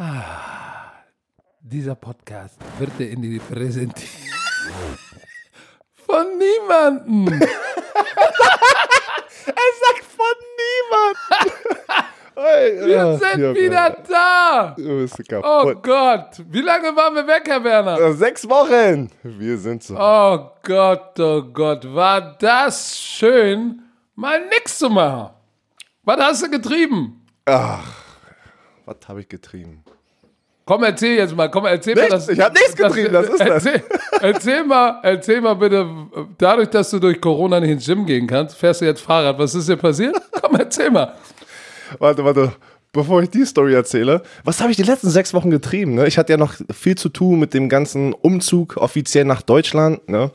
Ah, dieser Podcast wird dir in die präsentiert von niemandem. Er sagt von niemand. Hey, Wir sind wieder da. Du bist Oh. Gott, wie lange waren wir weg, Herr Werner? Äh, Sechs Wochen. Wir sind so. Oh Gott, oh Gott, war das schön, mal nix zu machen. Was hast du getrieben? Was habe ich getrieben? Komm, erzähl jetzt mal, komm, erzähl mal Nichts, das. ich hab nichts getrieben, das ist das. erzähl, Erzähl mal, erzähl mal bitte, dadurch, dass du durch Corona nicht ins Gym gehen kannst, fährst du jetzt Fahrrad. Was ist dir passiert? Komm, erzähl mal. Warte, warte. Bevor ich die Story erzähle, was habe ich die letzten sechs Wochen getrieben? Ne? Ich hatte ja noch viel zu tun mit dem ganzen Umzug offiziell nach Deutschland. Ne?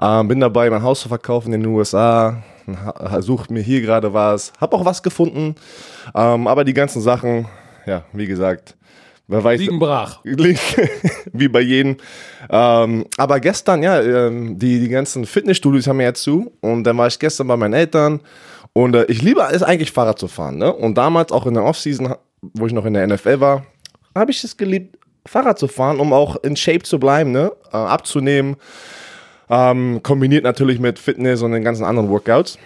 Ähm, bin dabei, mein Haus zu verkaufen in den USA. Sucht mir hier gerade was. Hab auch was gefunden. Ähm, aber die ganzen Sachen, ja, wie gesagt, wer weiß. Liegen brach. wie bei jedem. Ähm, aber gestern, ja, ähm, die, die ganzen Fitnessstudios haben ja jetzt zu. Und dann war ich gestern bei meinen Eltern. Und äh, ich liebe es eigentlich, Fahrrad zu fahren. Ne? Und damals auch in der Offseason, wo ich noch in der NFL war, habe ich es geliebt, Fahrrad zu fahren, um auch in Shape zu bleiben, ne? äh, abzunehmen. Ähm, kombiniert natürlich mit Fitness und den ganzen anderen Workouts.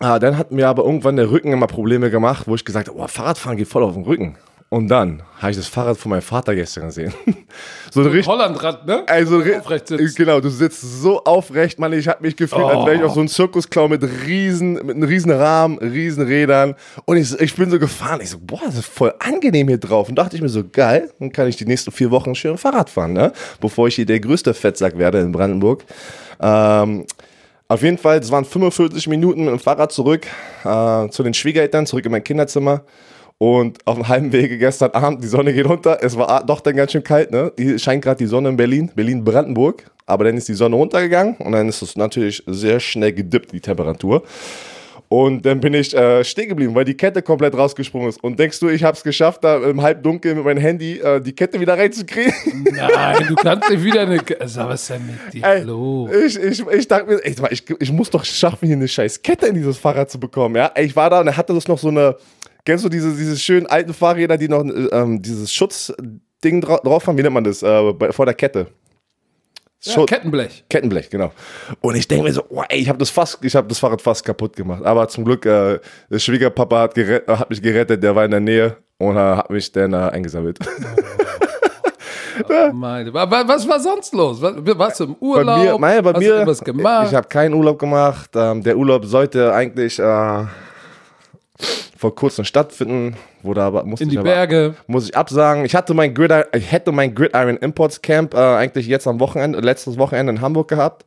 Ah, dann hat mir aber irgendwann der Rücken immer Probleme gemacht, wo ich gesagt habe, oh, Fahrradfahren geht voll auf den Rücken. Und dann habe ich das Fahrrad von meinem Vater gestern gesehen. so ein richtig, Hollandrad, ne? also Aufrecht sitzt. genau, du sitzt so aufrecht, Mann. Ich habe mich gefühlt, als wäre ich auf so einem Zirkusklau mit riesen, mit einem riesen Rahmen, riesen Rädern. Und ich, ich bin so gefahren. Ich so, boah, das ist voll angenehm hier drauf. Und dachte ich mir so, geil, dann kann ich die nächsten vier Wochen schön Fahrrad fahren, ne? Bevor ich hier der größte Fettsack werde in Brandenburg. Ähm, auf jeden Fall, es waren 45 Minuten mit dem Fahrrad zurück äh, zu den Schwiegereltern, zurück in mein Kinderzimmer. Und auf dem halben Wege gestern Abend, die Sonne geht runter. Es war doch dann ganz schön kalt, ne? Hier scheint gerade die Sonne in Berlin, Berlin-Brandenburg. Aber dann ist die Sonne runtergegangen und dann ist es natürlich sehr schnell gedippt, die Temperatur. Und dann bin ich äh, stehen geblieben, weil die Kette komplett rausgesprungen ist. Und denkst du, ich habe es geschafft, da im Halbdunkel mit meinem Handy äh, die Kette wieder reinzukriegen? Nein, du kannst nicht wieder eine. Sag, was ist denn mit dir Ey, los? Ich, ich, ich dachte mir, ey, ich, ich muss doch schaffen, hier eine scheiß Kette in dieses Fahrrad zu bekommen. Ja? Ich war da und er hatte das noch so eine, kennst du diese, diese schönen alten Fahrräder, die noch ähm, dieses Schutzding dra drauf haben? Wie nennt man das? Äh, bei, vor der Kette. Ja, Kettenblech. Kettenblech, genau. Und ich denke mir so, oh, ey, ich habe das fast, ich habe das Fahrrad fast kaputt gemacht. Aber zum Glück, äh, der Schwiegerpapa hat, gerett, hat mich gerettet, der war in der Nähe und äh, hat mich dann äh, eingesammelt. Meine, wa- wa- was war sonst los? Was, warst du im Bei Urlaub? mir, mein, bei Hast mir du was gemacht? ich habe keinen Urlaub gemacht. Ähm, der Urlaub sollte eigentlich äh, vor kurzem stattfinden, wurde aber musste in die aber, Berge. muss ich absagen. Ich hatte mein Gridiron, ich hätte mein Gridiron Imports Camp äh, eigentlich jetzt am Wochenende, letztes Wochenende in Hamburg gehabt.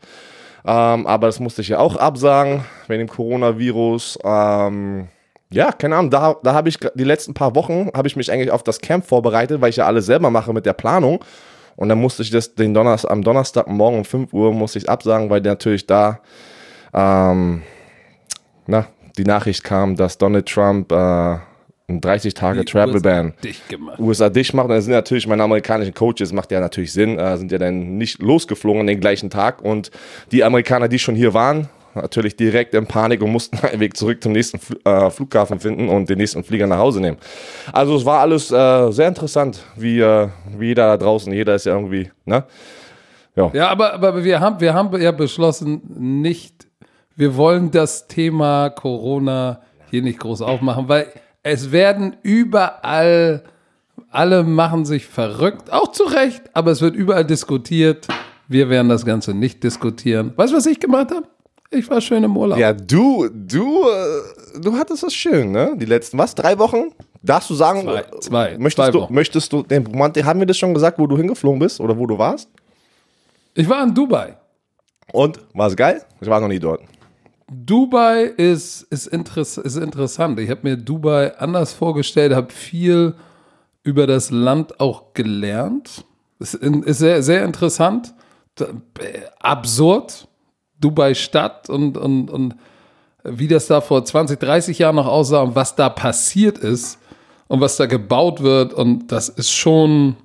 Ähm, aber das musste ich ja auch absagen wegen dem Coronavirus. Ähm, ja, keine Ahnung, da, da habe ich die letzten paar Wochen habe ich mich eigentlich auf das Camp vorbereitet, weil ich ja alles selber mache mit der Planung. Und dann musste ich das den Donnerstag, am Donnerstag morgen um 5 Uhr musste ich absagen, weil natürlich da ähm, na, die Nachricht kam, dass Donald Trump äh, ein 30 Tage Travel USA Ban. USA dicht macht. Und dann sind natürlich meine amerikanischen Coaches, macht ja natürlich Sinn, äh, sind ja dann nicht losgeflogen an den gleichen Tag. Und die Amerikaner, die schon hier waren, natürlich direkt in Panik und mussten einen Weg zurück zum nächsten Fl äh, Flughafen finden und den nächsten Flieger nach Hause nehmen. Also es war alles äh, sehr interessant, wie, äh, wie jeder da draußen, jeder ist ja irgendwie, ne? Ja, aber, aber wir, haben, wir haben ja beschlossen, nicht, wir wollen das Thema Corona hier nicht groß aufmachen, weil es werden überall, alle machen sich verrückt, auch zu Recht, aber es wird überall diskutiert. Wir werden das Ganze nicht diskutieren. Weißt du, was ich gemacht habe? Ich war schön im Urlaub. Ja, du, du, äh, du hattest es schön, ne? Die letzten, was, drei Wochen? Darfst du sagen, Zwei, äh, zwei, möchtest, zwei du, Wochen. möchtest du, den Romantik, haben wir das schon gesagt, wo du hingeflogen bist oder wo du warst? Ich war in Dubai. Und, war es geil? Ich war noch nie dort. Dubai ist, ist, interess ist interessant. Ich habe mir Dubai anders vorgestellt, habe viel über das Land auch gelernt. Ist, ist sehr, sehr interessant. Äh, absurd. Dubai Stadt und, und, und wie das da vor 20, 30 Jahren noch aussah und was da passiert ist und was da gebaut wird. Und das ist schon,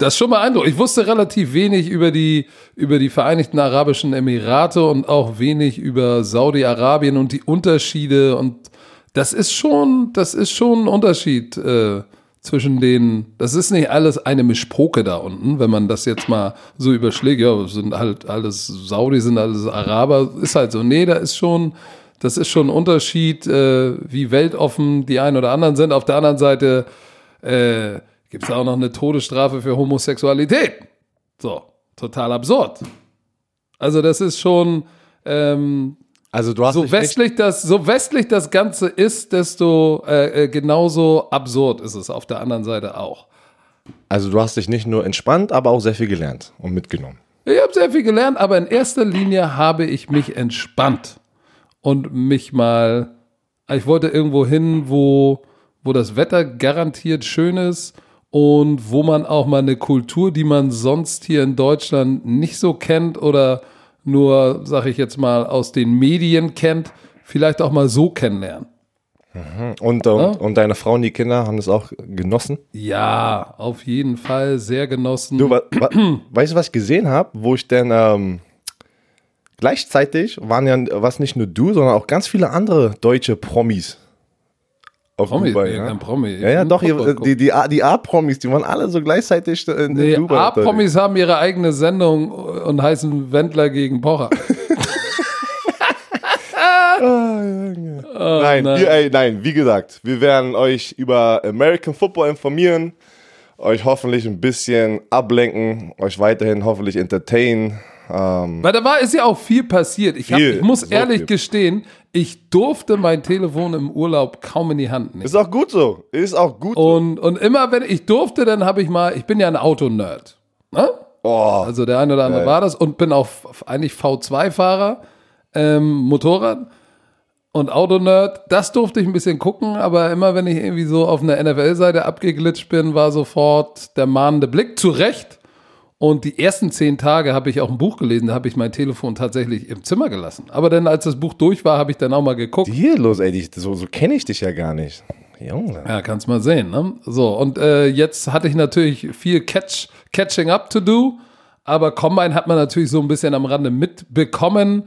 das ist schon beeindruckend. Ich wusste relativ wenig über die, über die Vereinigten Arabischen Emirate und auch wenig über Saudi-Arabien und die Unterschiede. Und das ist schon, das ist schon ein Unterschied äh, zwischen den, das ist nicht alles eine Mischpoke da unten, wenn man das jetzt mal so überschlägt, ja, sind halt alles Saudi, sind alles Araber, ist halt so. Nee, da ist schon, das ist schon ein Unterschied, äh, wie weltoffen die einen oder anderen sind. Auf der anderen Seite äh, gibt es auch noch eine Todesstrafe für Homosexualität. So, total absurd. Also das ist schon, ähm, Also du hast so westlich das, so westlich das Ganze ist, desto äh, äh, genauso absurd ist es auf der anderen Seite auch. also du hast dich nicht nur entspannt, aber auch sehr viel gelernt und mitgenommen. Ich habe sehr viel gelernt, aber in erster Linie habe ich mich entspannt und mich mal. Ich wollte irgendwo hin, wo, wo das Wetter garantiert schön ist und wo man auch mal eine Kultur, die man sonst hier in Deutschland nicht so kennt oder nur, sag ich jetzt mal, aus den Medien kennt, vielleicht auch mal so kennenlernen. Und, und, und deine Frau und die Kinder haben das auch genossen? Ja, auf jeden Fall sehr genossen. Du, wa, wa, weißt du, was ich gesehen habe, wo ich denn ähm, gleichzeitig waren ja was nicht nur du, sondern auch ganz viele andere deutsche Promis. Auf Promi, Dubai, nee, ja? kein Promi. Ja, ja, doch, ihr, gucken. die, die, die A-Promis, die waren alle so gleichzeitig in, Nee, Dubai. A-Promis haben ihre eigene Sendung und heißen Wendler gegen Pocher. Nein, nein. Wir, ey, nein, wie gesagt, wir werden euch über American Football informieren, euch hoffentlich ein bisschen ablenken, euch weiterhin hoffentlich entertainen. Ähm, Weil da war, ist ja auch viel passiert. Ich, hab, Viel, ich muss ehrlich gestehen, ich durfte mein Telefon im Urlaub kaum in die Hand nehmen. ist auch gut so. Ist auch gut so. Und, und immer wenn ich durfte, dann habe ich mal, ich bin ja ein Autonerd. Ne? Oh, Also der eine oder andere Geil. war das und bin auch eigentlich V2-Fahrer, ähm, Motorrad und Autonerd. Das durfte ich ein bisschen gucken, aber immer wenn ich irgendwie so auf einer NFL-Seite abgeglitscht bin, war sofort der mahnende Blick zurecht. Und die ersten zehn Tage habe ich auch ein Buch gelesen, da habe ich mein Telefon tatsächlich im Zimmer gelassen. Aber dann, als das Buch durch war, habe ich dann auch mal geguckt. hier los, ey, dich- so, so kenne ich dich ja gar nicht. Junge. Ja, kannst mal sehen. Ne? So, und äh, jetzt hatte ich natürlich viel Catch, Catching up to do, aber Combine hat man natürlich so ein bisschen am Rande mitbekommen.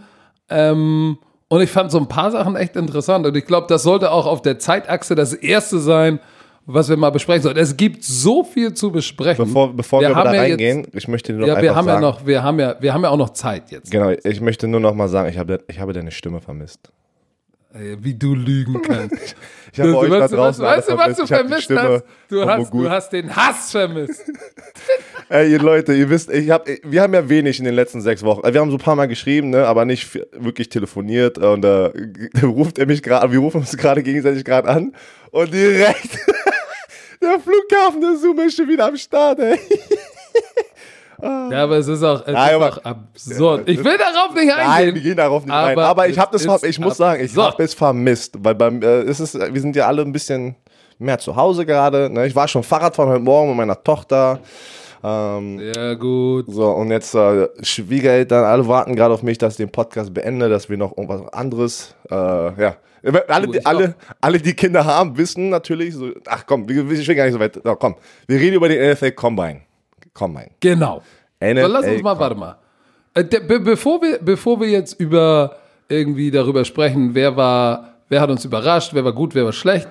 Ähm, und ich fand so ein paar Sachen echt interessant. Und ich glaube, das sollte auch auf der Zeitachse das erste sein, was wir mal besprechen sollten. Es gibt so viel zu besprechen. Bevor, bevor wir, haben da ja reingehen, ich möchte Jetzt, ja, wir einfach haben sagen, ja noch, wir haben ja, wir haben ja auch noch Zeit jetzt. genau, ich möchte nur noch mal sagen, ich habe, ich habe deine Stimme vermisst. Wie du lügen kannst. Ich habe euch da draußen weißt du, was du vermisst hast? Du hast, du hast den Hass vermisst. Ey, ihr Leute, ihr wisst, ich hab, wir haben ja wenig in den letzten sechs Wochen. Wir haben so ein paar Mal geschrieben, ne, aber nicht wirklich telefoniert. Und äh, da ruft er mich gerade, wir rufen uns gerade gegenseitig gerade an. Und direkt, der Flughafen der Zoom ist schon wieder am Start, ey. Ja, aber es ist auch, es Nein, ist aber- auch absurd. Ich will darauf nicht Nein, wir eingehen. gehen darauf nicht rein. Aber Aber ich habe das, ist ich muss sagen, ich habe es vermisst, weil beim, äh, es ist, wir sind ja alle ein bisschen mehr zu Hause gerade. Ne? Ich war schon Fahrradfahren heute Morgen mit meiner Tochter. Ähm, Ja, gut. So, und jetzt äh, Schwiegereltern, alle warten gerade auf mich, dass ich den Podcast beende, dass wir noch irgendwas anderes, äh, ja. Alle, die, alle, alle, die Kinder haben, wissen natürlich, so, ach komm, wir, ich will gar nicht so weit, no, komm, wir reden über den NFL Combine. Combine. Genau. NFL So, lass uns mal, warte mal. Äh, be bevor, wir, bevor wir jetzt über irgendwie darüber sprechen, wer war, wer hat uns überrascht, wer war gut, wer war schlecht,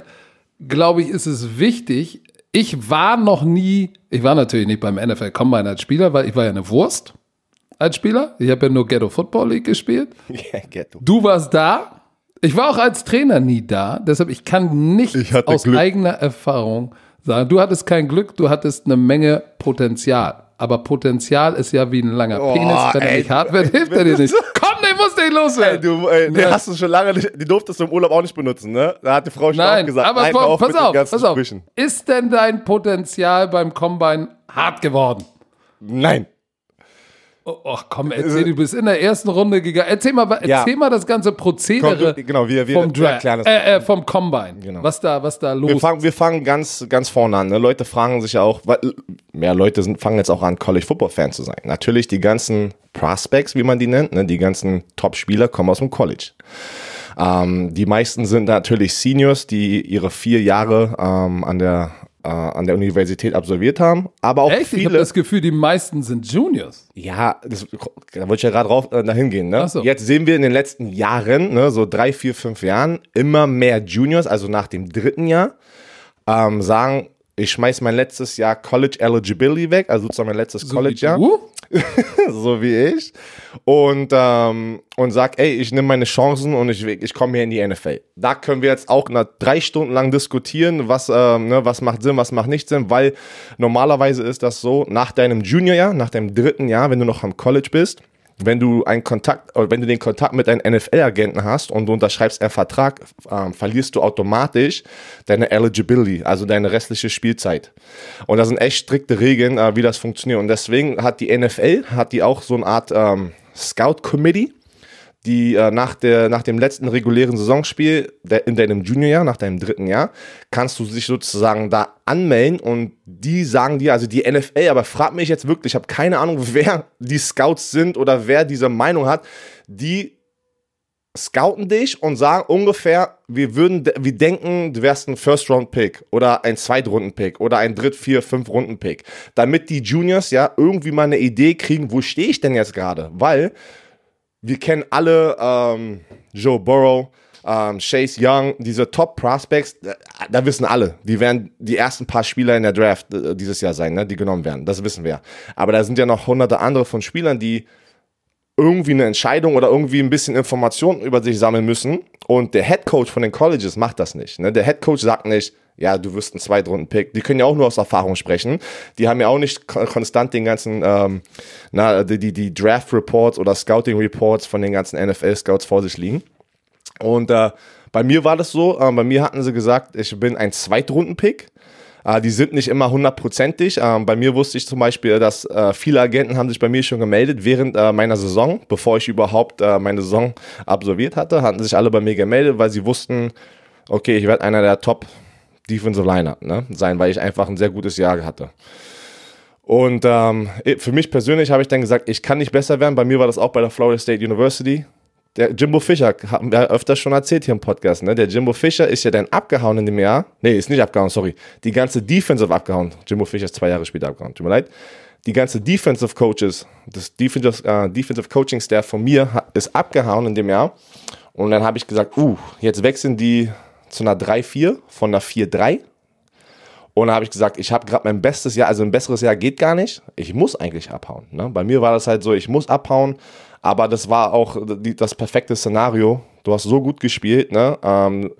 glaube ich, ist es wichtig. Ich war noch nie, ich war natürlich nicht beim NFL Combine als Spieler, weil ich war ja eine Wurst als Spieler. Ich habe ja nur Ghetto Football League gespielt. Ja, Ghetto. Du warst da. Ich war auch als Trainer nie da. Deshalb, ich kann nicht Ich aus Glück. eigener Erfahrung sagen, du hattest kein Glück, du hattest eine Menge Potenzial. Aber Potenzial ist ja wie ein langer Oh, Penis. Wenn er nicht hart wird, hilft er dir nicht. Komm, den musst du nicht Ey, du, ey, Ja. hast du schon lange nicht, die durftest du im Urlaub auch nicht benutzen, ne? Da hat die Frau schon auch Nein, gesagt, aber nein, auf pass auf, pass auf. Sprüchen. Ist denn dein Potenzial beim Combine hart geworden? Nein. Oh, ach komm, erzähl, du bist in der ersten Runde gegangen. Erzähl mal, erzähl Ja. mal das ganze Prozedere Komm, genau, wir- wir- vom Draft, äh, äh, vom Combine. Genau. Was da, was da los Wir fangen, wir fangen ganz, ganz vorne an. Ne? Leute fragen sich ja auch, weil mehr Leute sind, fangen jetzt auch an, College Football Fan zu sein. Natürlich die ganzen Prospects, wie man die nennt, ne? die ganzen Top-Spieler kommen aus dem College. Ähm, die meisten sind natürlich Seniors, die ihre vier Jahre ähm, an der äh, an der Universität absolviert haben, aber auch Echt? Ich habe viele. das Gefühl, die meisten sind Juniors. Ja, das, da wollte ich ja gerade drauf äh, dahin gehen. Ne? So. Jetzt sehen wir in den letzten Jahren, ne, so drei, vier, fünf Jahren, immer mehr Juniors, also nach dem dritten Jahr, ähm, sagen, ich schmeiß mein letztes Jahr College Eligibility weg, also sozusagen mein letztes So College-Jahr. wie du? so wie ich. Und, ähm, und sag, ey, ich nehme meine Chancen und ich, ich komme hier in die NFL. Da können wir jetzt auch nach drei Stunden lang diskutieren, was, ähm, ne, was macht Sinn, was macht nicht Sinn, weil normalerweise ist das so, nach deinem Juniorjahr, nach deinem dritten Jahr, wenn du noch am College bist, wenn du einen Kontakt, oder wenn du den Kontakt mit einem NFL-Agenten hast und du unterschreibst einen Vertrag, ähm, verlierst du automatisch deine Eligibility, also deine restliche Spielzeit. Und das sind echt strikte Regeln, äh, wie das funktioniert. Und deswegen hat die NFL, hat die auch so eine Art ähm, Scout-Committee, die äh, nach, der, nach dem letzten regulären Saisonspiel der, in deinem Juniorjahr, nach deinem dritten Jahr, kannst du dich sozusagen da anmelden und die sagen dir, also die NFL, aber frag mich jetzt wirklich, ich habe keine Ahnung, wer die Scouts sind oder wer diese Meinung hat, die scouten dich und sagen ungefähr, wir würden, wir denken, du wärst ein First-Round-Pick oder ein Zweitrunden-Pick oder ein Dritt-, Vier-, Fünf-Runden-Pick. Damit die Juniors ja irgendwie mal eine Idee kriegen, wo stehe ich denn jetzt gerade? Weil wir kennen alle ähm, Joe Burrow, ähm, Chase Young, diese Top Prospects, da, da, wissen alle, die werden die ersten paar Spieler in der Draft äh, dieses Jahr sein, ne, die genommen werden. Das wissen wir. Aber da sind ja noch hunderte andere von Spielern, die irgendwie eine Entscheidung oder irgendwie ein bisschen Informationen über sich sammeln müssen. Und der Head Coach von den Colleges macht das nicht. Ne? Der Head Coach sagt nicht, ja, du wirst ein Zweitrunden-Pick. Die können ja auch nur aus Erfahrung sprechen. Die haben ja auch nicht konstant den ganzen, ähm, na, die, die, die Draft-Reports oder Scouting-Reports von den ganzen NFL-Scouts vor sich liegen. Und äh, bei mir war das so, äh, bei mir hatten sie gesagt, ich bin ein Zweitrunden-Pick. Äh, die sind nicht immer hundertprozentig. Ähm, bei mir wusste ich zum Beispiel, dass äh, viele Agenten haben sich bei mir schon gemeldet während äh, meiner Saison, bevor ich überhaupt äh, meine Saison absolviert hatte, hatten sich alle bei mir gemeldet, weil sie wussten, okay, ich werde einer der Top Defensive Liner ne, sein, weil ich einfach ein sehr gutes Jahr hatte. Und ähm, für mich persönlich habe ich dann gesagt, ich kann nicht besser werden. Bei mir war das auch bei der Florida State University. Der Jimbo Fischer, haben wir öfters schon erzählt hier im Podcast, ne? Der Jimbo Fischer ist ja dann abgehauen in dem Jahr. Nee, ist nicht abgehauen, sorry. Die ganze Defensive abgehauen. Jimbo Fischer ist zwei Jahre später abgehauen, tut mir leid. Die ganze Defensive Coaches, das Defensive, äh, Defensive Coaching Staff von mir ist abgehauen in dem Jahr. Und dann habe ich gesagt, uh, jetzt wechseln die zu einer 3-4 von einer 4-3. Und dann habe ich gesagt, ich habe gerade mein bestes Jahr, also ein besseres Jahr geht gar nicht. Ich muss eigentlich abhauen. Ne? Bei mir war das halt so, ich muss abhauen. Aber das war auch die, das perfekte Szenario. Du hast so gut gespielt. Ne? Ähm,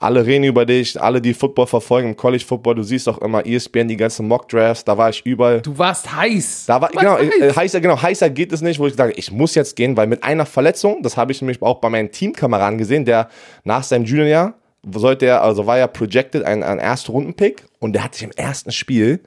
alle reden über dich, alle, die Football verfolgen, im College Football, du siehst auch immer ESPN, die ganzen Mock Drafts, da war ich überall. Du warst heiß. Da war, genau, warst heiß. heißer, genau, heißer geht es nicht, wo ich sage, ich muss jetzt gehen, weil mit einer Verletzung, das habe ich nämlich auch bei meinen Teamkameraden gesehen, der nach seinem Juniorjahr sollte er, also war ja projected ein, ein Erstrunden-Pick und der hat sich im ersten Spiel,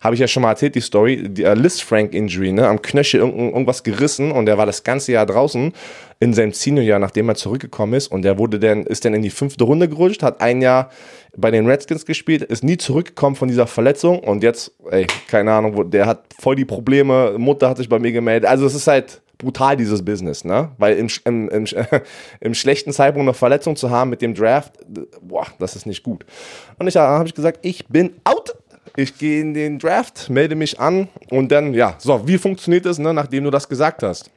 habe ich ja schon mal erzählt, die Story, die uh, Liz Frank Injury, ne, am Knöchel irgendwas gerissen und der war das ganze Jahr draußen in seinem Seniorjahr, nachdem er zurückgekommen ist und der wurde dann, ist dann in die fünfte Runde gerutscht, hat ein Jahr bei den Redskins gespielt, ist nie zurückgekommen von dieser Verletzung und jetzt, ey, keine Ahnung, der hat voll die Probleme, Mutter hat sich bei mir gemeldet, also es ist halt, brutal, dieses Business, ne? Weil im, im, im, im, schlechten Zeitpunkt eine Verletzung zu haben mit dem Draft, boah, das ist nicht gut. Und ich habe ich gesagt, ich bin out. Ich gehe in den Draft, melde mich an und dann, ja, so, wie funktioniert das, ne, nachdem du das gesagt hast?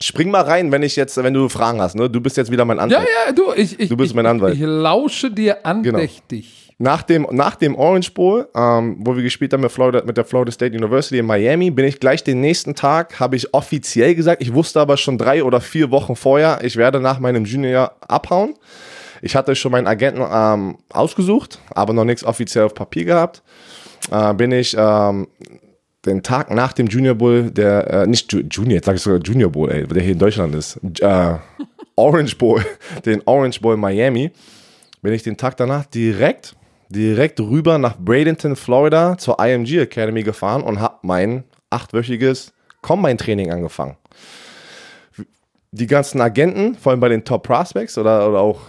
Spring mal rein, wenn ich jetzt, wenn du Fragen hast, ne? Du bist jetzt wieder mein Anwalt. Ja, ja, du, ich, ich, du bist ich, mein Anwalt. Ich lausche dir andächtig. Genau. Nach dem, nach dem Orange Bowl, ähm, wo wir gespielt haben mit, Florida, mit der Florida State University in Miami, bin ich gleich den nächsten Tag, habe ich offiziell gesagt, ich wusste aber schon drei oder vier Wochen vorher, ich werde nach meinem Junior abhauen. Ich hatte schon meinen Agenten ähm, ausgesucht, aber noch nichts offiziell auf Papier gehabt. Äh, bin ich ähm, den Tag nach dem Junior Bowl, der, äh, nicht Ju Junior, jetzt sage ich sogar Junior Bowl, ey, der hier in Deutschland ist, äh, Orange Bowl, den Orange Bowl Miami, bin ich den Tag danach direkt direkt rüber nach Bradenton, Florida zur IMG Academy gefahren und habe mein achtwöchiges Combine-Training angefangen. Die ganzen Agenten, vor allem bei den Top Prospects oder, oder auch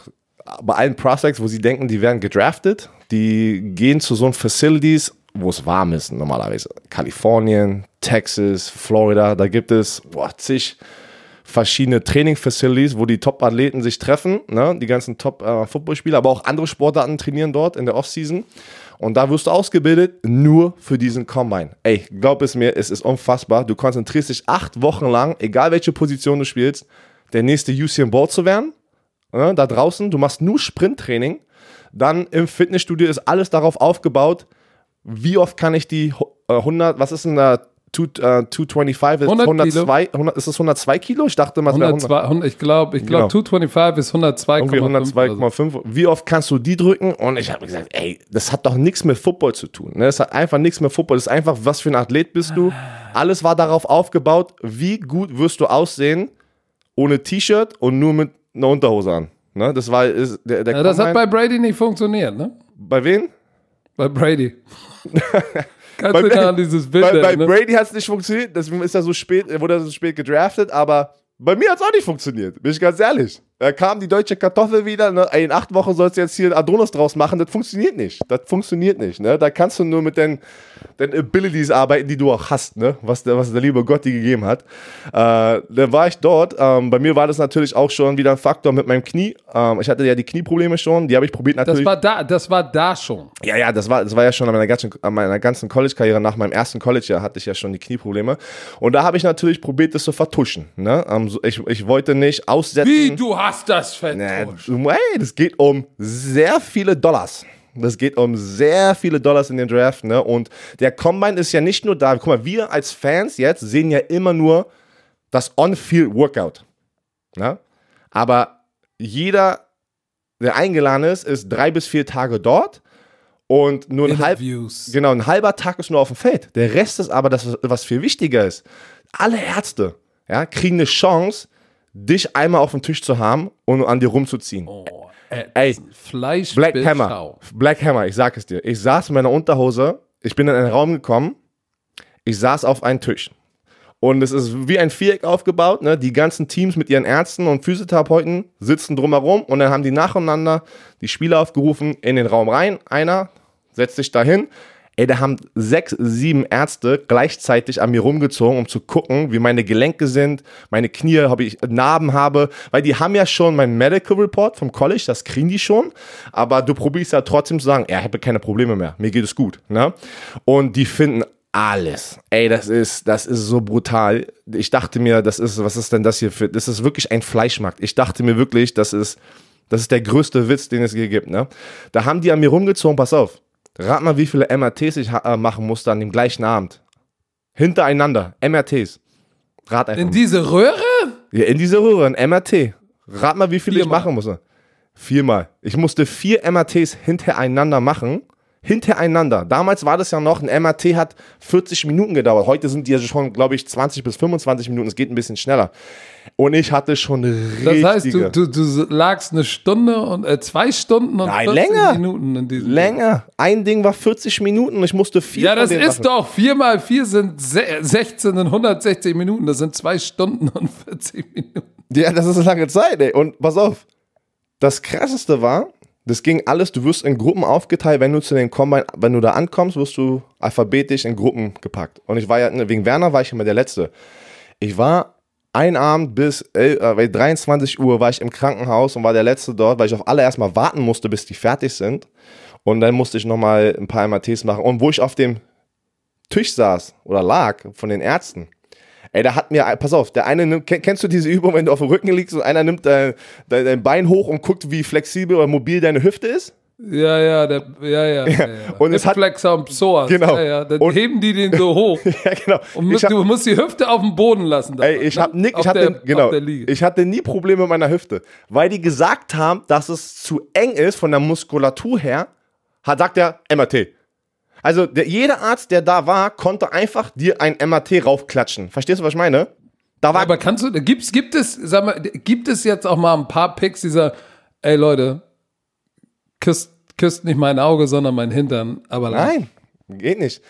bei allen Prospects, wo sie denken, die werden gedraftet, die gehen zu so einen Facilities, wo es warm ist normalerweise. Kalifornien, Texas, Florida, da gibt es boah, zig verschiedene Training-Facilities, wo die Top-Athleten sich treffen, ne? die ganzen Top-Footballspieler, aber auch andere Sportarten trainieren dort in der Offseason. Und da wirst du ausgebildet nur für diesen Combine. Ey, glaub es mir, es ist unfassbar. Du konzentrierst dich acht Wochen lang, egal welche Position du spielst, der nächste Usain Bolt zu werden. Ne? Da draußen, du machst nur Sprinttraining. Dann im Fitnessstudio ist alles darauf aufgebaut, wie oft kann ich die äh, 100, was ist denn da, Two, äh, 225, ist 100 102, 100, ist das 102 Kilo? Ich dachte mal, es wäre 100. 102, 100, ich glaube, ich glaub, Genau. 225 ist 102,5. Irgendwie oder so. 102,5. Wie oft kannst du die drücken? Und ich habe gesagt, ey, das hat doch nichts mit Football zu tun. Ne? Das hat einfach nichts mit Football. Das ist einfach, was für ein Athlet bist du? Alles war darauf aufgebaut, wie gut wirst du aussehen ohne T-Shirt und nur mit einer Unterhose an. Ne? Das war ist, der, der Ja, das hat bei Brady nicht funktioniert, ne? bei wen? Bei Brady. Kannst Bei, du an dieses Bild bei, bei erinnern? Brady hat es nicht funktioniert, deswegen ist er so spät, er wurde so spät gedraftet, aber bei mir hat es auch nicht funktioniert, bin ich ganz ehrlich. Da kam die deutsche Kartoffel wieder, ne? in acht Wochen sollst du jetzt hier Adonis draus machen, das funktioniert nicht. Das funktioniert nicht. Ne? Da kannst du nur mit den, den Abilities arbeiten, die du auch hast, ne? was, der, was der liebe Gott dir gegeben hat. Äh, dann war ich dort, ähm, bei mir war das natürlich auch schon wieder ein Faktor mit meinem Knie. Ähm, ich hatte ja die Knieprobleme schon, die habe ich probiert natürlich. Das war da, das war da schon. Ja, ja, das war, das war ja schon an meiner ganzen, an meiner ganzen College-Karriere. Nach meinem ersten College-Jahr hatte ich ja schon die Knieprobleme. Und da habe ich natürlich probiert, das zu vertuschen. Ne? Ähm, so- ich, ich wollte nicht aussetzen. Wie, du hast das vertuscht. Hey, das geht um sehr viele Dollars. Das geht um sehr viele Dollars in den Draft. Ne? Und der Combine ist ja nicht nur da. Guck mal, wir als Fans jetzt sehen ja immer nur das On-Field-Workout. Ne? Aber jeder, der eingeladen ist, ist drei bis vier Tage dort. Und nur ein halb. Genau, ein halber Tag ist nur auf dem Feld. Der Rest ist aber das, was viel wichtiger ist. Alle Ärzte ja, kriegen eine Chance, dich einmal auf dem Tisch zu haben und an dir rumzuziehen. Oh, Ey, Fleisch, Black Hammer. Schau. Black Hammer, ich sag es dir. Ich saß in meiner Unterhose, ich bin in einen Raum gekommen, ich saß auf einen Tisch. Und es ist wie ein Viereck aufgebaut, ne? Die ganzen Teams mit ihren Ärzten und Physiotherapeuten sitzen drumherum und dann haben die nacheinander die Spieler aufgerufen in den Raum rein. Einer setzt sich dahin. Ey, da haben sechs, sieben Ärzte gleichzeitig an mir rumgezogen, um zu gucken, wie meine Gelenke sind, meine Knie, ob ich Narben habe, weil die haben ja schon mein Medical Report vom College, das kriegen die schon, aber du probierst ja trotzdem zu sagen, ja, ich habe keine Probleme mehr, mir geht es gut, ne? Und die finden alles. Ey, das ist, das ist so brutal. Ich dachte mir, das ist, was ist denn das hier für, das ist wirklich ein Fleischmarkt. Ich dachte mir wirklich, das ist, das ist der größte Witz, den es hier gibt, ne? Da haben die an mir rumgezogen, pass auf. Rat mal, wie viele MRTs ich äh, machen musste an dem gleichen Abend. Hintereinander, MRTs. Rat einfach. In mal. diese Röhre? Ja, in diese Röhre, ein MRT. Rat mal, wie viele ich Viermal. machen musste. Viermal. Ich musste vier MRTs hintereinander machen. Hintereinander. Damals war das ja noch, ein MRT hat 40 Minuten gedauert. Heute sind die ja schon, glaube ich, 20 bis 25 Minuten. Es geht ein bisschen schneller. Und ich hatte schon richtige... Das heißt, du, du, du lagst eine Stunde und äh, zwei Stunden und Nein, 40 länger. Minuten in diesem länger. Ein Ding war 40 Minuten und ich musste vier Ja, das ist machen. doch 4 mal 4 sind se- 16 und 160 Minuten. Das sind zwei Stunden und 40 Minuten. Ja, das ist eine lange Zeit, ey. Und pass auf, das krasseste war, das ging alles, du wirst in Gruppen aufgeteilt, wenn du zu den Combine, wenn du da ankommst, wirst du alphabetisch in Gruppen gepackt. Und ich war ja, ne, wegen Werner war ich immer der Letzte. Ich war ein Abend bis el- äh, bei 23 Uhr war ich im Krankenhaus und war der Letzte dort, weil ich auf alle erstmal warten musste, bis die fertig sind. Und dann musste ich nochmal ein paar MRTs machen. Und wo ich auf dem Tisch saß oder lag von den Ärzten, Ey, da hat mir, pass auf, der eine kennst du diese Übung, wenn du auf dem Rücken liegst und einer nimmt dein, dein Bein hoch und guckt, wie flexibel oder mobil deine Hüfte ist? Ja, ja, der, ja, ja. ja, ja. Und es hat- Flexer und Psoas. Genau. Ja, ja. Dann Und- heben die den so hoch. ja, genau. Und musst, hab, du musst die Hüfte auf dem Boden lassen. ey, dabei, ich, ne? hab ni, Auf ich, hatte, der, genau, ich hatte nie Probleme mit meiner Hüfte, weil die gesagt haben, dass es zu eng ist von der Muskulatur her, hat, sagt er MRT. Also der, jeder Arzt, der da war, konnte einfach dir ein MRT raufklatschen. Verstehst du, was ich meine? Da war Aber kannst du, gibt's, gibt es, sag mal, gibt es jetzt auch mal ein paar Picks dieser, ey Leute, küsst, küsst nicht mein Auge, sondern mein Hintern, aber Nein, geht nicht.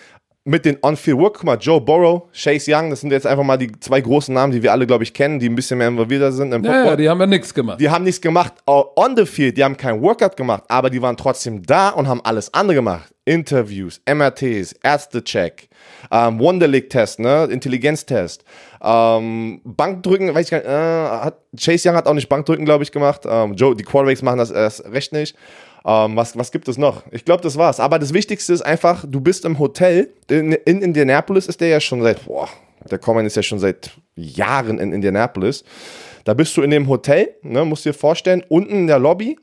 Mit den On-Field-Work, guck mal, Joe Burrow, Chase Young, das sind jetzt einfach mal die zwei großen Namen, die wir alle, glaube ich, kennen, die ein bisschen mehr involviert sind im Ja, ja, die haben ja nichts gemacht. Die haben nichts gemacht on the field, die haben kein Workout gemacht, aber die waren trotzdem da und haben alles andere gemacht. Interviews, MRTs, Ärztecheck, ähm, Wonderlick-Test, ne? Intelligenztest, ähm, Bankdrücken, weiß ich gar nicht, äh, hat, Chase Young hat auch nicht Bankdrücken, glaube ich, gemacht. Ähm, Joe, die Quarterbacks machen das erst recht nicht. Ähm, was, was gibt es noch? Ich glaube, das war's. Aber das Wichtigste ist einfach, du bist im Hotel. In, in Indianapolis ist der ja schon seit, boah, der Combine ist ja schon seit Jahren in Indianapolis. Da bist du in dem Hotel, ne, musst dir vorstellen, unten in der Lobby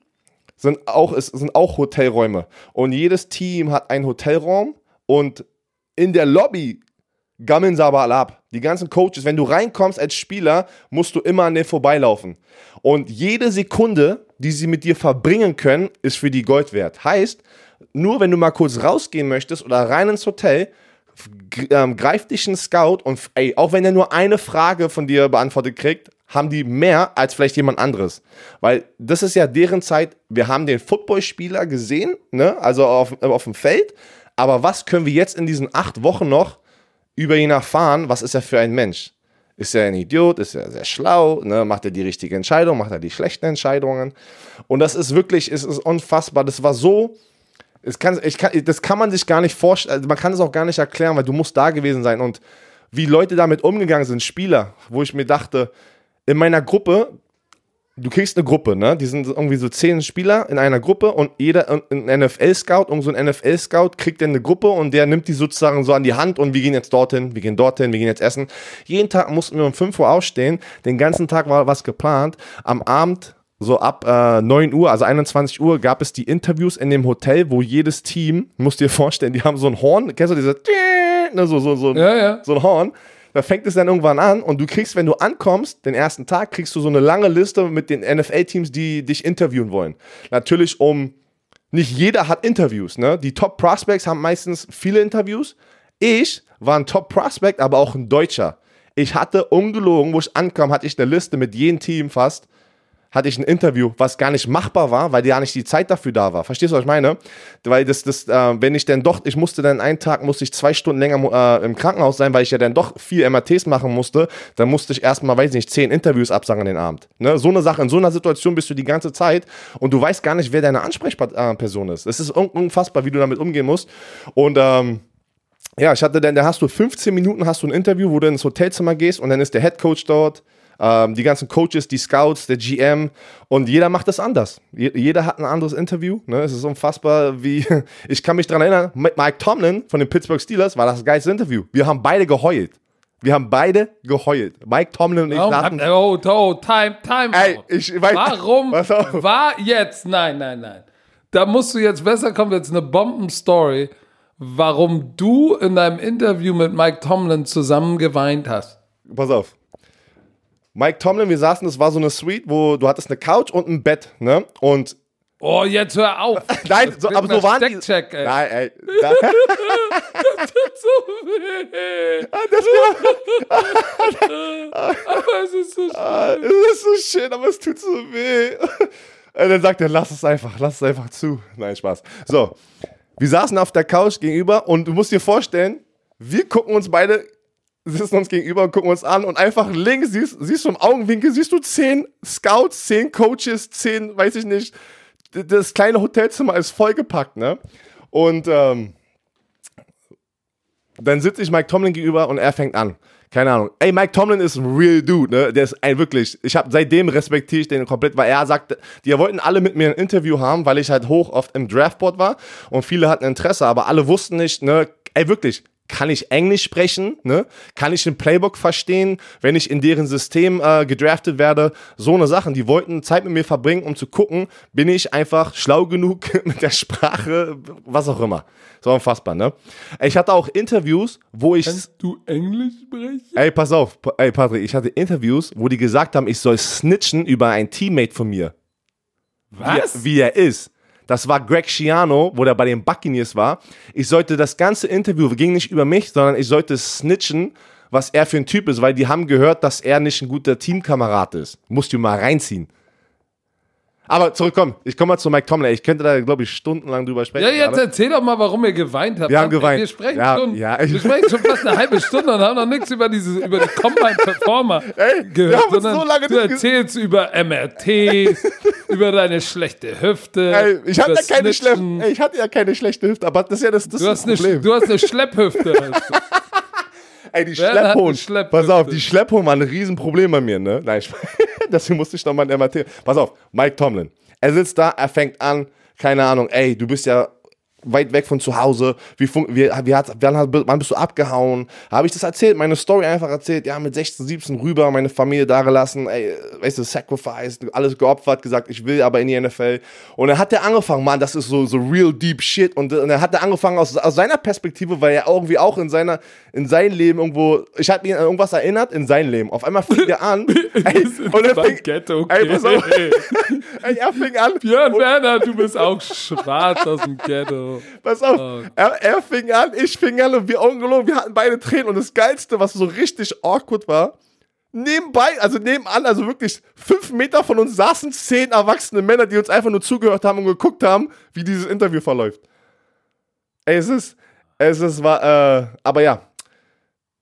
sind auch, es sind auch Hotelräume. Und jedes Team hat einen Hotelraum und in der Lobby gammeln sie aber alle ab. Die ganzen Coaches, wenn du reinkommst als Spieler, musst du immer an denen vorbeilaufen. Und jede Sekunde, die sie mit dir verbringen können, ist für die Gold wert. Heißt, nur wenn du mal kurz rausgehen möchtest oder rein ins Hotel, ähm, greift dich ein Scout und ey, auch wenn er nur eine Frage von dir beantwortet kriegt, haben die mehr als vielleicht jemand anderes. Weil das ist ja deren Zeit, wir haben den Footballspieler gesehen, ne? also auf, auf dem Feld, aber was können wir jetzt in diesen acht Wochen noch über ihn erfahren? Was ist er für ein Mensch? Ist er ein Idiot? Ist er sehr schlau? Ne? Macht er die richtige Entscheidung? Macht er die schlechten Entscheidungen? Und das ist wirklich, es ist unfassbar. Das war so, es kann, ich kann, das kann man sich gar nicht vorstellen, also man kann es auch gar nicht erklären, weil du musst da gewesen sein. Und wie Leute damit umgegangen sind, Spieler, wo ich mir dachte, in meiner Gruppe, du kriegst eine Gruppe, ne? Die sind irgendwie so zehn Spieler in einer Gruppe und jeder, ein NFL-Scout, irgend so ein NFL-Scout kriegt dann eine Gruppe und der nimmt die sozusagen so an die Hand und wir gehen jetzt dorthin, wir gehen dorthin, wir gehen jetzt essen. Jeden Tag mussten wir um 5 Uhr aufstehen, den ganzen Tag war was geplant. Am Abend so ab äh, 9 Uhr, also 21 Uhr, gab es die Interviews in dem Hotel, wo jedes Team, musst dir vorstellen, die haben so ein Horn, kennst du diese, ne, so, so, so, ja, ja. so ein Horn da fängt es dann irgendwann an und du kriegst, wenn du ankommst, den ersten Tag, kriegst du so eine lange Liste mit den NFL-Teams, die dich interviewen wollen. Natürlich um, nicht jeder hat Interviews, ne? Die Top Prospects haben meistens viele Interviews. Ich war ein Top Prospect, aber auch ein Deutscher. Ich hatte ungelogen, wo ich ankam, hatte ich eine Liste mit jedem Team fast hatte ich ein Interview, was gar nicht machbar war, weil ja nicht die Zeit dafür da war. Verstehst du, was ich meine? Weil das, das, äh, wenn ich dann doch, ich musste dann einen Tag, musste ich zwei Stunden länger äh, im Krankenhaus sein, weil ich ja dann doch viel MRTs machen musste, dann musste ich erstmal, weiß nicht, zehn Interviews absagen an den Abend. Ne? So eine Sache, in so einer Situation bist du die ganze Zeit und du weißt gar nicht, wer deine Ansprechperson ist. Es ist unfassbar, wie du damit umgehen musst. Und ähm, ja, ich hatte dann, da hast du 15 Minuten, hast du ein Interview, wo du ins Hotelzimmer gehst und dann ist der Head Coach dort, die ganzen Coaches, die Scouts, der GM und jeder macht das anders. jeder hat ein anderes Interview. Ne? Es ist unfassbar, wie ich kann mich daran erinnern, mit Mike Tomlin von den Pittsburgh Steelers war das geilste Interview. Wir haben beide geheult. Wir haben beide geheult. Mike Tomlin und ich oh, dachten, oh, oh, time, time. Ey, ich weiß, Warum war jetzt? Nein, nein, nein. Da musst du jetzt besser kommt jetzt eine Bombenstory, warum du in deinem Interview mit Mike Tomlin zusammen geweint hast. Pass auf. Mike Tomlin, wir saßen, das war so eine Suite, wo du hattest eine Couch und ein Bett, ne? Und Oh, jetzt hör auf. Nein, so, aber so waren die. Ey. Nein, ey. das tut so weh. Ah, das aber es ist so schön. Ah, es ist so schön, aber es tut so weh. Und dann sagt er, lass es einfach, lass es einfach zu. Nein, Spaß. So, wir saßen auf der Couch gegenüber und du musst dir vorstellen, wir gucken uns beide sitzen uns gegenüber und gucken uns an und einfach links siehst, siehst du im Augenwinkel, siehst du zehn Scouts, zehn Coaches, zehn, weiß ich nicht, das kleine Hotelzimmer ist vollgepackt, ne? Und ähm, dann sitze ich Mike Tomlin gegenüber und er fängt an. Keine Ahnung. Ey, Mike Tomlin ist ein real Dude, ne? Der ist ein wirklich. Ich habe seitdem respektiere ich den komplett, weil er sagt, die wollten alle mit mir ein Interview haben, weil ich halt hoch oft im Draftboard war und viele hatten Interesse, aber alle wussten nicht, ne? Ey, wirklich kann ich Englisch sprechen, ne? kann ich ein Playbook verstehen, wenn ich in deren System äh, gedraftet werde, so eine Sachen. Die wollten Zeit mit mir verbringen, um zu gucken, bin ich einfach schlau genug mit der Sprache, was auch immer. So unfassbar, ne? Ich hatte auch Interviews, wo ich... Kannst du Englisch sprechen? Ey, pass auf, ey Patrick, ich hatte Interviews, wo die gesagt haben, ich soll snitchen über ein Teammate von mir. Was? Wie, wie er ist. Das war Greg Schiano, wo der bei den Buccaneers war. Ich sollte das ganze Interview, ging nicht über mich, sondern ich sollte snitchen, was er für ein Typ ist, weil die haben gehört, dass er nicht ein guter Teamkamerad ist. Musst du mal reinziehen. Aber zurückkommen, ich komme mal zu Mike Tomlin. Ich könnte da, glaube ich, stundenlang drüber sprechen. Ja, jetzt gerade. erzähl doch mal, warum ihr geweint habt. Wir haben geweint. Wir sprechen, ja, schon, ja, wir sprechen schon fast eine halbe Stunde und haben noch nichts über, diese, über die Combine Performer Ey, gehört, sondern so lange du erzählst über MRTs, über deine schlechte Hüfte. Ey, ich, hatte ja keine Schlepp, ich hatte ja keine schlechte Hüfte, aber das ist ja das, das, du das Problem. Eine, du hast eine Schlepphüfte. Ey, die Schlepphohn. Pass auf, die Schlepphohn war ein Riesenproblem bei mir, ne? Nein, deswegen musste ich noch mal ein MRT. Pass auf, Mike Tomlin. Er sitzt da, er fängt an, keine Ahnung, ey, du bist ja weit weg von zu Hause. Wie, wie, wie hat, wann bist du abgehauen? Habe ich das erzählt, meine Story einfach erzählt. Ja, mit 16, 17 rüber, meine Familie da gelassen, ey, weißt du, Sacrifice, alles geopfert, gesagt, ich will aber in die NFL. Und dann hat er angefangen, Mann, das ist so, so real deep shit. Und, und dann hat er angefangen aus, aus seiner Perspektive, weil er irgendwie auch in seiner, in sein Leben irgendwo, ich habe ihn an irgendwas erinnert, in sein Leben. Auf einmal fing er an. ey, und er fing, Ghetto, okay. ey, pass auf, ey, er fing an. Björn Werner, du bist auch schwarz aus dem Ghetto. Pass auf, oh. er, er fing an, ich fing an und wir ungelogen, wir hatten beide Tränen. Und das Geilste, was so richtig awkward war, nebenbei, also nebenan, also wirklich fünf Meter von uns saßen zehn erwachsene Männer, die uns einfach nur zugehört haben und geguckt haben, wie dieses Interview verläuft. Ey, es ist, es ist, war, äh, aber ja.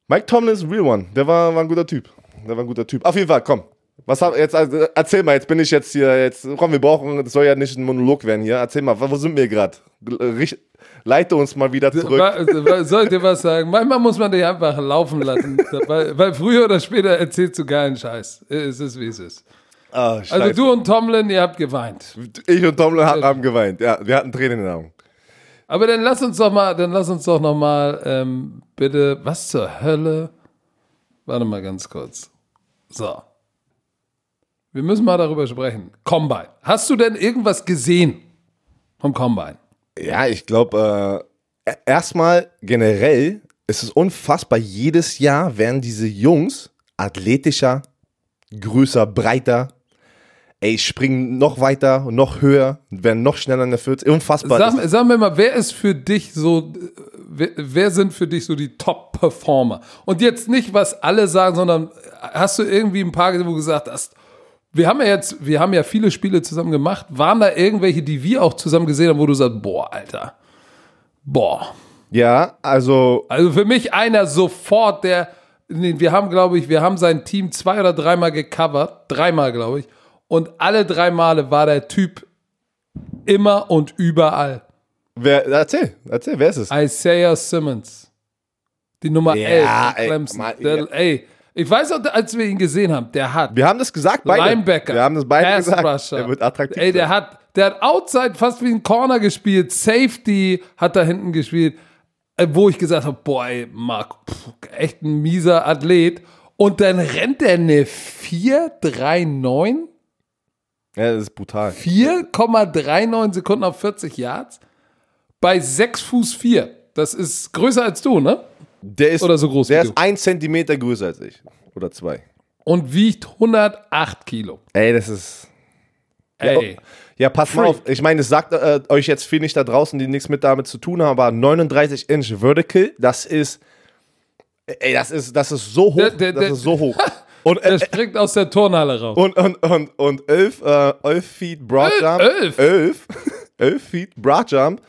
Mike Tomlin ist ein real one. Der war, war ein guter Typ. Der war ein guter Typ. Auf jeden Fall, komm. Was hab, jetzt, also, erzähl mal, jetzt bin ich jetzt hier, jetzt, komm, wir brauchen, das soll ja nicht ein Monolog werden hier. Erzähl mal, wo sind wir gerade? Leite uns mal wieder zurück. Soll ich dir was sagen? Manchmal muss man dich einfach laufen lassen, weil, weil, früher oder später erzählst du geilen Scheiß. Es ist, wie es ist. Oh, also du und Tomlin, ihr habt geweint. Ich und Tomlin haben geweint, ja. Wir hatten Tränen in den Augen. Aber dann lass uns doch mal, dann lass uns doch noch mal ähm, bitte, was zur Hölle? Warte mal ganz kurz. So. Wir müssen mal darüber sprechen. Combine. Hast du denn irgendwas gesehen vom Combine? Ja, ich glaube, äh, erstmal generell ist es unfassbar. Jedes Jahr werden diese Jungs athletischer, größer, breiter. Ey, springen noch weiter, noch höher, werden noch schneller in der 40. Unfassbar. Sag, sag mir mal, wer ist für dich so, wer, wer sind für dich so die Top-Performer? Und jetzt nicht, was alle sagen, sondern hast du irgendwie ein paar, wo du gesagt hast, wir haben ja jetzt, wir haben ja viele Spiele zusammen gemacht. Waren da irgendwelche, die wir auch zusammen gesehen haben, wo du sagst, boah, Alter, boah. Ja, also. Also für mich einer sofort, der, wir haben, glaube ich, wir haben sein Team zwei oder dreimal gecovert, dreimal, glaube ich. Und alle drei Male war der Typ immer und überall. Wer, erzähl, erzähl, wer ist es? Isaiah Simmons. Die Nummer ja, 11. Ey, Clemson. Mal, der, ja. ey, ich weiß auch, als wir ihn gesehen haben, der hat. Wir haben das gesagt, beide. Linebacker. Wir haben das beide Pass gesagt. Rusher. Er wird attraktiv. Ey, der hat, der hat Outside fast wie ein Corner gespielt. Safety hat da hinten gespielt. Äh, wo ich gesagt habe, boah, ey, Mark, pff, echt ein mieser Athlet. Und dann rennt er eine 4,39. Ja, das ist brutal. 4,39 Sekunden auf 40 Yards. Bei 6 Fuß 4. Das ist größer als du, ne? Der ist, Oder so groß der ist ein Zentimeter größer als ich. Oder zwei. Und wiegt 108 Kilo. Ey, das ist. Ey. Ja, ja pass Freak. mal auf. Ich meine, es sagt äh, euch jetzt viel nicht da draußen, die nichts mit damit zu tun haben, aber 39 Inch Vertical, das ist. Ey, das ist, das ist so hoch. Der, der, das ist so hoch. Und, äh, er springt aus der Turnhalle raus. Und, und, und, und 11, äh, 11 Feet Broad Jump. 11? 11. 11 Feet Broad Jump.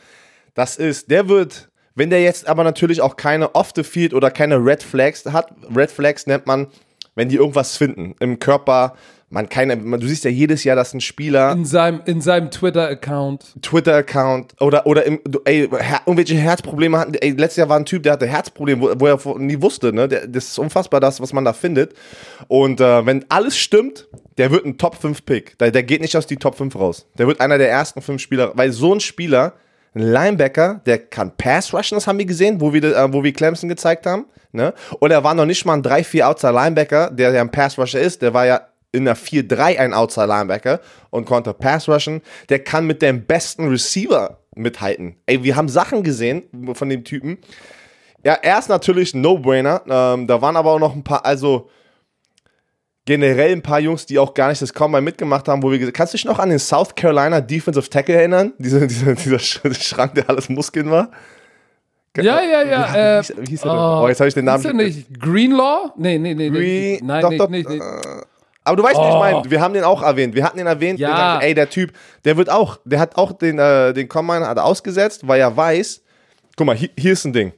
Das ist, der wird wenn der jetzt aber natürlich auch keine Off-the-Field oder keine Red Flags hat, Red Flags nennt man, wenn die irgendwas finden im Körper, man keine, man, du siehst ja jedes Jahr, dass ein Spieler in seinem in seinem Twitter-Account, Twitter-Account oder oder im, ey, her, irgendwelche Herzprobleme hatten. Ey, letztes Jahr war ein Typ, der hatte Herzprobleme, wo, wo er nie wusste. Ne, der, das ist unfassbar, das was man da findet. Und äh, wenn alles stimmt, der wird ein Top 5 Pick. Der, der geht nicht aus die Top 5 raus. Der wird einer der ersten fünf Spieler, weil so ein Spieler ein Linebacker, der kann Pass rushen, das haben wir gesehen, wo wir, äh, wo wir Clemson gezeigt haben. Ne? Und er war noch nicht mal ein 3-4 Outside Linebacker, der ja ein Pass Rusher ist, der war ja in der 4-3 ein Outside Linebacker und konnte Pass rushen. Der kann mit dem besten Receiver mithalten. Ey, wir haben Sachen gesehen von dem Typen. Ja, er ist natürlich ein No-Brainer. Ähm, da waren aber auch noch ein paar, also generell ein paar Jungs, die auch gar nicht das Combine mitgemacht haben, wo wir gesagt kannst du dich noch an den South Carolina Defensive Tackle erinnern? Diese, dieser, dieser Schrank, der alles Muskeln war? Ja, ja, ja. Wie, äh, hieß, wie hieß er denn? Oh, jetzt habe ich den Namen. Ist er nicht Greenlaw? Nee, nee, nee. Green, nein, doch, nicht, doch, nicht, nicht. Äh, aber du weißt, oh. wie ich meine. Wir haben den auch erwähnt. Wir hatten den erwähnt. Ja. Dachten, ey, der Typ, der wird auch, der hat auch den, äh, den Combine hat ausgesetzt, weil er weiß, guck mal, hier, hier ist ein Ding.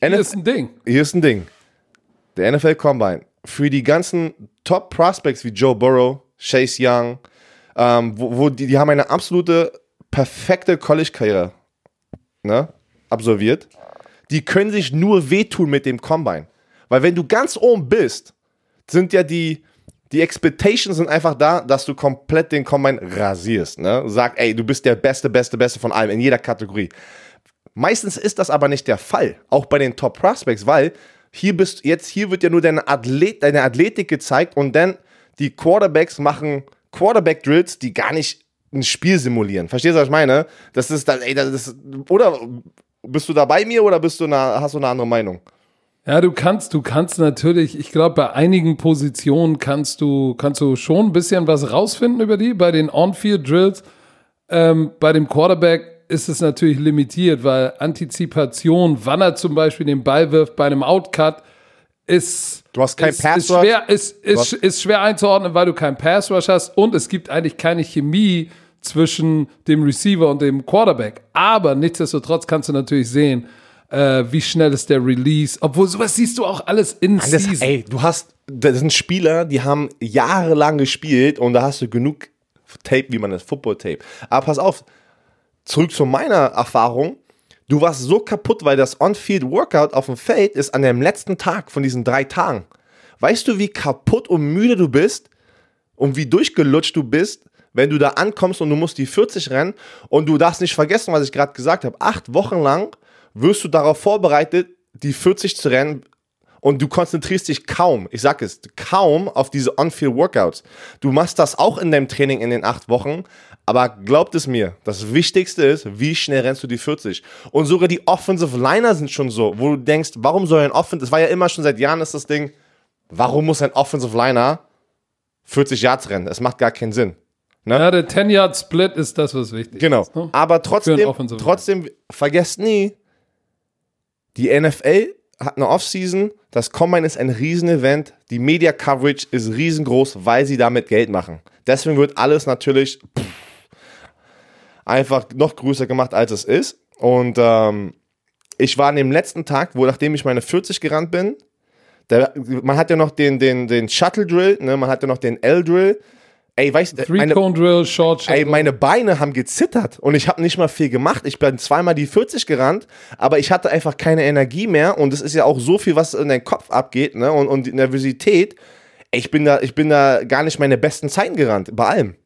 Hier NF ist ein Ding. Hier ist ein Ding. Der NFL Combine. Für die ganzen Top Prospects wie Joe Burrow, Chase Young, ähm, wo, wo die, die haben eine absolute perfekte College-Karriere ne, absolviert. Die können sich nur wehtun mit dem Combine. Weil wenn du ganz oben bist, sind ja die die Expectations sind einfach da, dass du komplett den Combine rasierst. Ne? Sag, ey, du bist der Beste, Beste, Beste von allem in jeder Kategorie. Meistens ist das aber nicht der Fall, auch bei den Top Prospects, weil hier bist jetzt hier wird ja nur deine, Athlet, deine Athletik gezeigt und dann die Quarterbacks machen Quarterback Drills, die gar nicht ein Spiel simulieren. Verstehst du, was ich meine? Das ist dann, ey, das ist, oder bist du da bei mir oder bist du eine, hast du eine andere Meinung? Ja, du kannst, du kannst natürlich, ich glaube, bei einigen Positionen kannst du, kannst du schon ein bisschen was rausfinden über die. Bei den On-Field-Drills, ähm, bei dem Quarterback ist es natürlich limitiert, weil Antizipation, wann er zum Beispiel den Ball wirft bei einem Outcut, ist, du hast kein ist, Pass ist schwer, ist, ist, ist schwer einzuordnen, weil du keinen Pass Rush hast und es gibt eigentlich keine Chemie zwischen dem Receiver und dem Quarterback. Aber nichtsdestotrotz kannst du natürlich sehen, äh, wie schnell ist der Release. Obwohl, sowas siehst du auch alles in alles, Season. Ey, du hast, das sind Spieler, die haben jahrelang gespielt und da hast du genug Tape, wie man das Football-Tape. Aber pass auf, zurück zu meiner Erfahrung. Du warst so kaputt, weil das On-Field-Workout auf dem Feld ist an dem letzten Tag von diesen drei Tagen. Weißt du, wie kaputt und müde du bist und wie durchgelutscht du bist, wenn du da ankommst und du musst die 40 rennen und du darfst nicht vergessen, was ich gerade gesagt habe. Acht Wochen lang wirst du darauf vorbereitet, die 40 zu rennen und du konzentrierst dich kaum, ich sag es, kaum auf diese On-Field-Workouts. Du machst das auch in deinem Training in den acht Wochen, aber glaubt es mir, das Wichtigste ist, wie schnell rennst du die 40. Und sogar die Offensive Liner sind schon so, wo du denkst, warum soll ein Offensive, das war ja immer schon seit Jahren ist das Ding, warum muss ein Offensive Liner 40 Yards rennen? Es macht gar keinen Sinn. Ne? Ja, der 10-Yard-Split ist das, was wichtig genau. ist. Genau. Ne? Aber trotzdem, trotzdem, vergesst nie, die NFL hat eine Offseason, das Combine ist ein Riesenevent, die Media Coverage ist riesengroß, weil sie damit Geld machen. Deswegen wird alles natürlich pff, einfach noch größer gemacht, als es ist. Und ähm, ich war an dem letzten Tag, wo nachdem ich meine 40 gerannt bin, der, man hat ja noch den, den, den Shuttle Drill, ne, man hat ja noch den L-Drill. Ey, weißt du, meine, Drill, Short ey, meine Beine haben gezittert und ich habe nicht mal viel gemacht. Ich bin zweimal die 40 gerannt, aber ich hatte einfach keine Energie mehr und es ist ja auch so viel, was in deinem Kopf abgeht, ne, und, und die Nervosität. Ey, ich bin da, ich bin da gar nicht meine besten Zeiten gerannt, bei allem.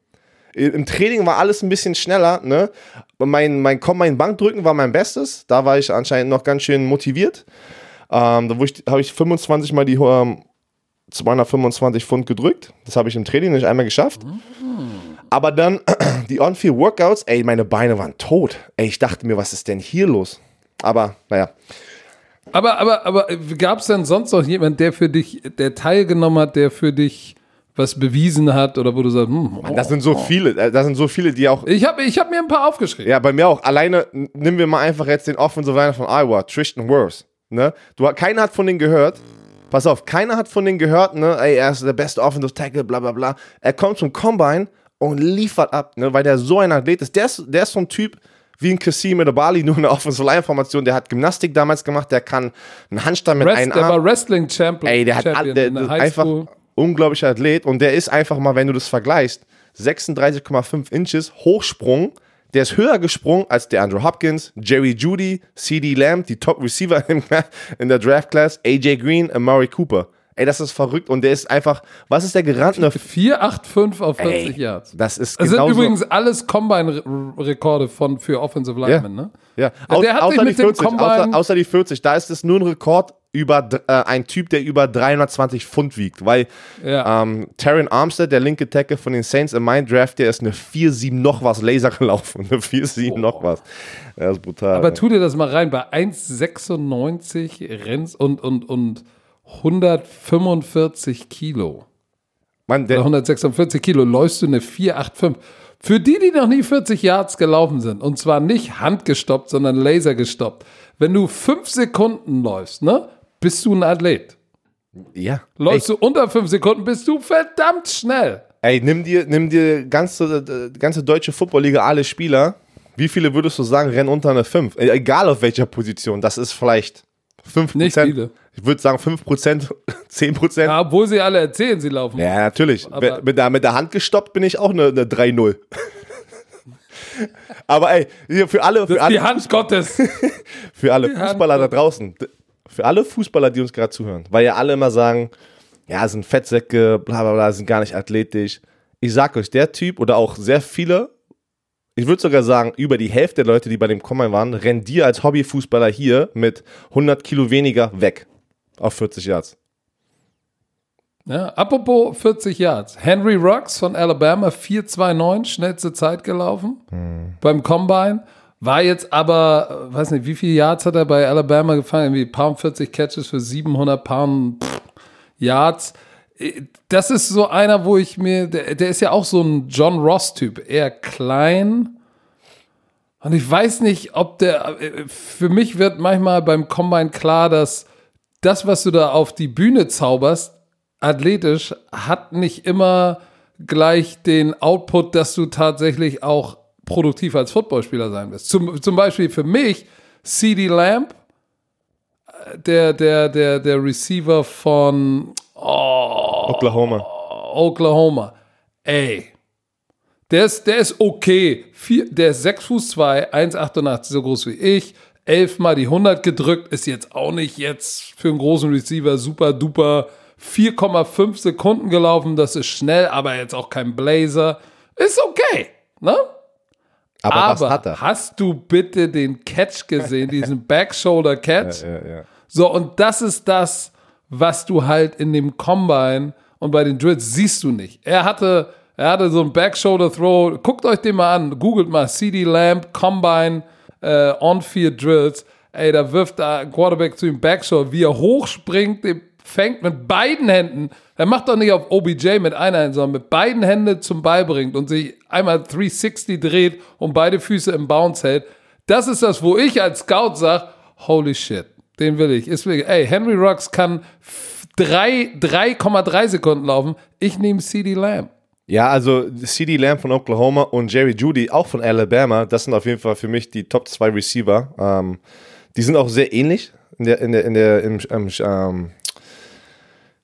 Im Training war alles ein bisschen schneller, ne? Mein, mein, mein Bankdrücken war mein Bestes, da war ich anscheinend noch ganz schön motiviert. Ähm, da habe ich 25 mal die ähm, 225 Pfund gedrückt. Das habe ich im Training nicht einmal geschafft. Aber dann die On-Field-Workouts, ey, meine Beine waren tot. Ey, ich dachte mir, was ist denn hier los? Aber, naja. Aber, aber, aber gab es denn sonst noch jemand, der für dich, der teilgenommen hat, der für dich was bewiesen hat oder wo du sagst, hm, Mann, das sind so viele, äh, das sind so viele, die auch. Ich habe ich hab mir ein paar aufgeschrieben. Ja, bei mir auch. Alleine nehmen wir mal einfach jetzt den Offensive Liner von Iowa, Tristan Wirfs. Ne? Du, keiner hat von denen gehört. Pass auf, keiner hat von denen gehört, ne? Ey, er ist der beste Offensive Tackle, bla bla bla. Er kommt zum Combine und liefert ab, ne? Weil der so ein Athlet ist. Der ist, der ist so ein Typ wie ein Kassim Bali, nur eine Offensive Line Formation. Der hat Gymnastik damals gemacht, der kann einen Handstand mit Rest, einem Arm. Der war Wrestling Champion. Ey, der hat all, der, der einfach unglaublicher Athlet und der ist einfach mal, wenn du das vergleichst, 36,5 Inches Hochsprung der ist höher gesprungen als der Andrew Hopkins, Jerry Judy, CD Lamb, die Top Receiver in der Draft Class, AJ Green, Amari Cooper. Ey, das ist verrückt und der ist einfach, was ist der gerannte? 4,85 auf 40 Ey, Yards. Das ist Das sind übrigens alles Combine-Rekorde von für Offensive Linemen, ja. ne? Ja, Aus, der hat außer, die 40, außer, außer, die 40, da ist es nur ein Rekord über äh, ein Typ, der über 320 Pfund wiegt, weil ja. ähm, Terran Armstead, der linke Tackle von den Saints in meinem Draft, der ist eine 4-7 noch was Laser gelaufen, eine 4-7 oh. noch was. Das ist brutal. Aber tu dir das mal rein, bei 1,96 rennst und, und, und 145 Kilo. Mann, der 146 Kilo läufst du eine 485. Für die, die noch nie 40 Yards gelaufen sind, und zwar nicht handgestoppt, sondern lasergestoppt, wenn du fünf Sekunden läufst, ne, bist du ein Athlet. Ja. Läufst Ey. du unter fünf Sekunden, bist du verdammt schnell. Ey, nimm dir, nimm dir ganze, ganze deutsche Footballliga alle Spieler. Wie viele würdest du sagen, rennen unter eine 5? Egal auf welcher Position. Das ist vielleicht 5%. Nicht viele. Ich würde sagen 5%, 10%. Ja, obwohl sie alle erzählen, sie laufen. Ja, natürlich. mit, der, mit der Hand gestoppt bin ich auch eine, eine 3-0. Aber ey, für alle. Für alle die Hand Gottes. für alle die Fußballer da draußen. Für alle Fußballer, die uns gerade zuhören. Weil ja alle immer sagen, ja, sind Fettsäcke, bla bla bla, sind gar nicht athletisch. Ich sag euch, der Typ oder auch sehr viele, ich würde sogar sagen, über die Hälfte der Leute, die bei dem Combine waren, rennen dir als Hobbyfußballer hier mit 100 Kilo weniger weg auf 40 Yards. Ja, apropos 40 Yards. Henry Rocks von Alabama, 4,29, schnellste Zeit gelaufen hm. beim Combine. War jetzt aber, weiß nicht, wie viele Yards hat er bei Alabama gefangen? Irgendwie paar 40 Catches für 700 Pound Yards. Das ist so einer, wo ich mir, der, der ist ja auch so ein John Ross-Typ, eher klein. Und ich weiß nicht, ob der, für mich wird manchmal beim Combine klar, dass das, was du da auf die Bühne zauberst, athletisch, hat nicht immer gleich den Output, dass du tatsächlich auch produktiv als Footballspieler sein wirst. Zum, zum Beispiel für mich, CD Lamp, der, der, der, der Receiver von oh, Oklahoma. Oklahoma. Ey. Der ist, der ist okay. Vier, der ist 6 Fuß 2, 1,88 so groß wie ich. Elfmal die 100 gedrückt, ist jetzt auch nicht jetzt für einen großen Receiver super duper 4,5 Sekunden gelaufen, das ist schnell, aber jetzt auch kein Blazer. Ist okay, ne? Aber, aber was hat er? hast du bitte den Catch gesehen, diesen Backshoulder-Catch? Ja, ja, ja. So, und das ist das, was du halt in dem Combine und bei den Drills siehst du nicht. Er hatte, er hatte so einen Backshoulder-Throw. Guckt euch den mal an. Googelt mal CD Lamp, Combine, äh, On-Field Drills. Ey, da wirft ein Quarterback zu ihm Backshoulder, wie er hochspringt, den fängt mit beiden Händen, er macht doch nicht auf OBJ mit einer Hand, sondern mit beiden Händen zum Ball bringt und sich einmal 360 dreht und beide Füße im Bounce hält. Das ist das, wo ich als Scout sage, holy shit, den will ich. Ist wirklich, ey, Henry Rocks kann 3,3 Sekunden laufen. Ich nehme CD Lamb. Ja, also CD Lamb von Oklahoma und Jerry Judy auch von Alabama, das sind auf jeden Fall für mich die Top 2 Receiver. Ähm, die sind auch sehr ähnlich in der, in der, in der, im, ähm,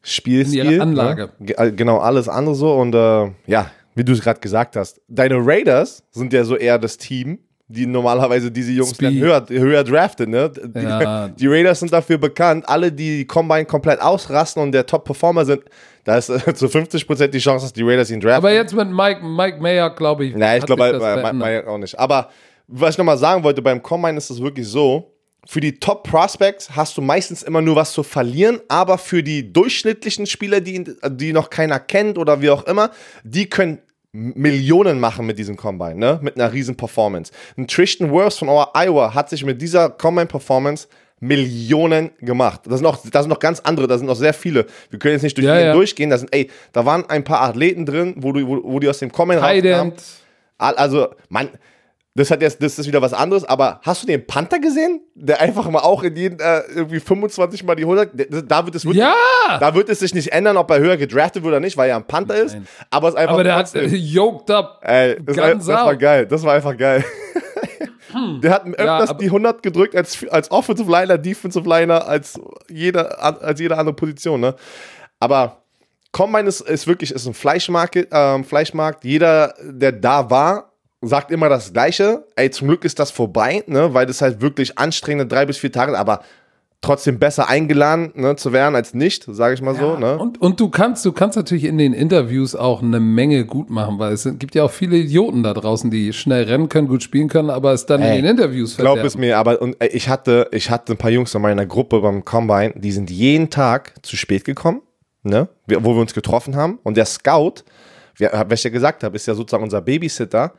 Spielstil. In ihrer Anlage. Ne? Genau, alles andere so. Und äh, ja, wie du es gerade gesagt hast, deine Raiders sind ja so eher das Team, die normalerweise diese Jungs höher, höher draften. Ne? Die, ja. die, Raiders sind dafür bekannt, alle, die Combine komplett ausrasten und der Top-Performer sind, da ist äh, zu 50% die Chance, dass die Raiders ihn draften. Aber jetzt mit Mike, Mike Mayer, glaube ich. Nein, ich glaube Mike Mayer auch nicht. Aber was ich nochmal sagen wollte, beim Combine ist es wirklich so, für die Top Prospects hast du meistens immer nur was zu verlieren, aber für die durchschnittlichen Spieler, die, die noch keiner kennt oder wie auch immer, die können Millionen machen mit diesem Combine, ne? Mit einer riesen Performance. Ein Tristan Wirfs von Iowa hat sich mit dieser Combine Performance Millionen gemacht. Das sind, noch, das sind noch ganz andere, da sind noch sehr viele. Wir können jetzt nicht durch ja, ja. durchgehen. Da sind, ey, da waren ein paar Athleten drin, wo, du, wo, wo die aus dem Combine rauskamen. Also, man, das hat jetzt, das ist wieder was anderes, aber hast du den Panther gesehen? Der einfach mal auch in jeden, äh, irgendwie 25 mal die 100, da wird es wirklich, ja! da wird es sich nicht ändern, ob er höher gedraftet wird oder nicht, weil er ein Panther ist, Nein. aber es ist einfach Aber der trotzdem. hat yoked up. Ey, das, war, das war geil, das war einfach geil. Hm. Der hat öfters ja, die 100 gedrückt als, als Offensive Liner, Defensive Liner, als jede, als jede andere Position, ne? Aber Combine ist, ist wirklich ist ein Fleischmarkt, ähm, Fleischmarkt. Jeder, der da war, sagt immer das Gleiche. Ey, zum Glück ist das vorbei, ne, weil das halt wirklich anstrengende drei bis vier Tage, aber trotzdem besser eingeladen ne, zu werden als nicht, sage ich mal ja, so. Ne? Und, und du kannst, du kannst natürlich in den Interviews auch eine Menge gut machen, weil es gibt ja auch viele Idioten da draußen, die schnell rennen können, gut spielen können, aber es dann ey, in den Interviews verderben. Glaub es mir, aber und, ey, ich hatte, ich hatte ein paar Jungs in meiner Gruppe beim Combine, die sind jeden Tag zu spät gekommen, ne, wo wir uns getroffen haben. Und der Scout, wer, was ich ja gesagt habe, ist ja sozusagen unser Babysitter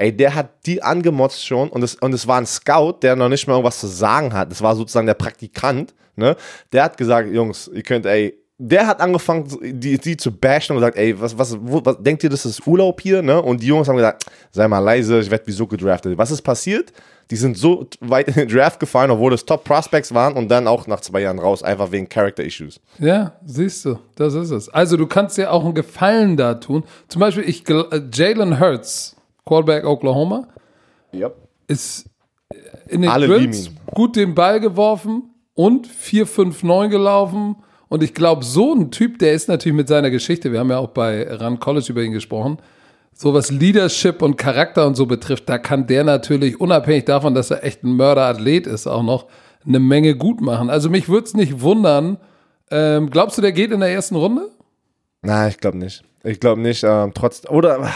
ey, der hat die angemotzt schon und es, und es war ein Scout, der noch nicht mal irgendwas zu sagen hat. Das war sozusagen der Praktikant, ne? Der hat gesagt, Jungs, ihr könnt, ey, der hat angefangen, die, die zu bashen und gesagt, ey, was, was, wo, was denkt ihr, das ist Urlaub hier, ne? Und die Jungs haben gesagt, sei mal leise, ich werde wieso gedraftet. Was ist passiert? Die sind so weit in den Draft gefallen, obwohl es Top Prospects waren und dann auch nach zwei Jahren raus, einfach wegen Character Issues. Ja, siehst du, das ist es. Also du kannst dir auch einen Gefallen da tun. Zum Beispiel, ich, äh, Jalen Hurts, Quarterback Oklahoma. Yep. Ist in den Alle Drills gut den Ball geworfen und 4-5-9 gelaufen. Und ich glaube, so ein Typ, der ist natürlich mit seiner Geschichte, wir haben ja auch bei Run College über ihn gesprochen, so was Leadership und Charakter und so betrifft, da kann der natürlich, unabhängig davon, dass er echt ein Mörderathlet ist, auch noch eine Menge gut machen. Also mich würde es nicht wundern, Ähm, glaubst du, der geht in der ersten Runde? Nein, ich glaube nicht. Ich glaube nicht. Ähm, trotz oder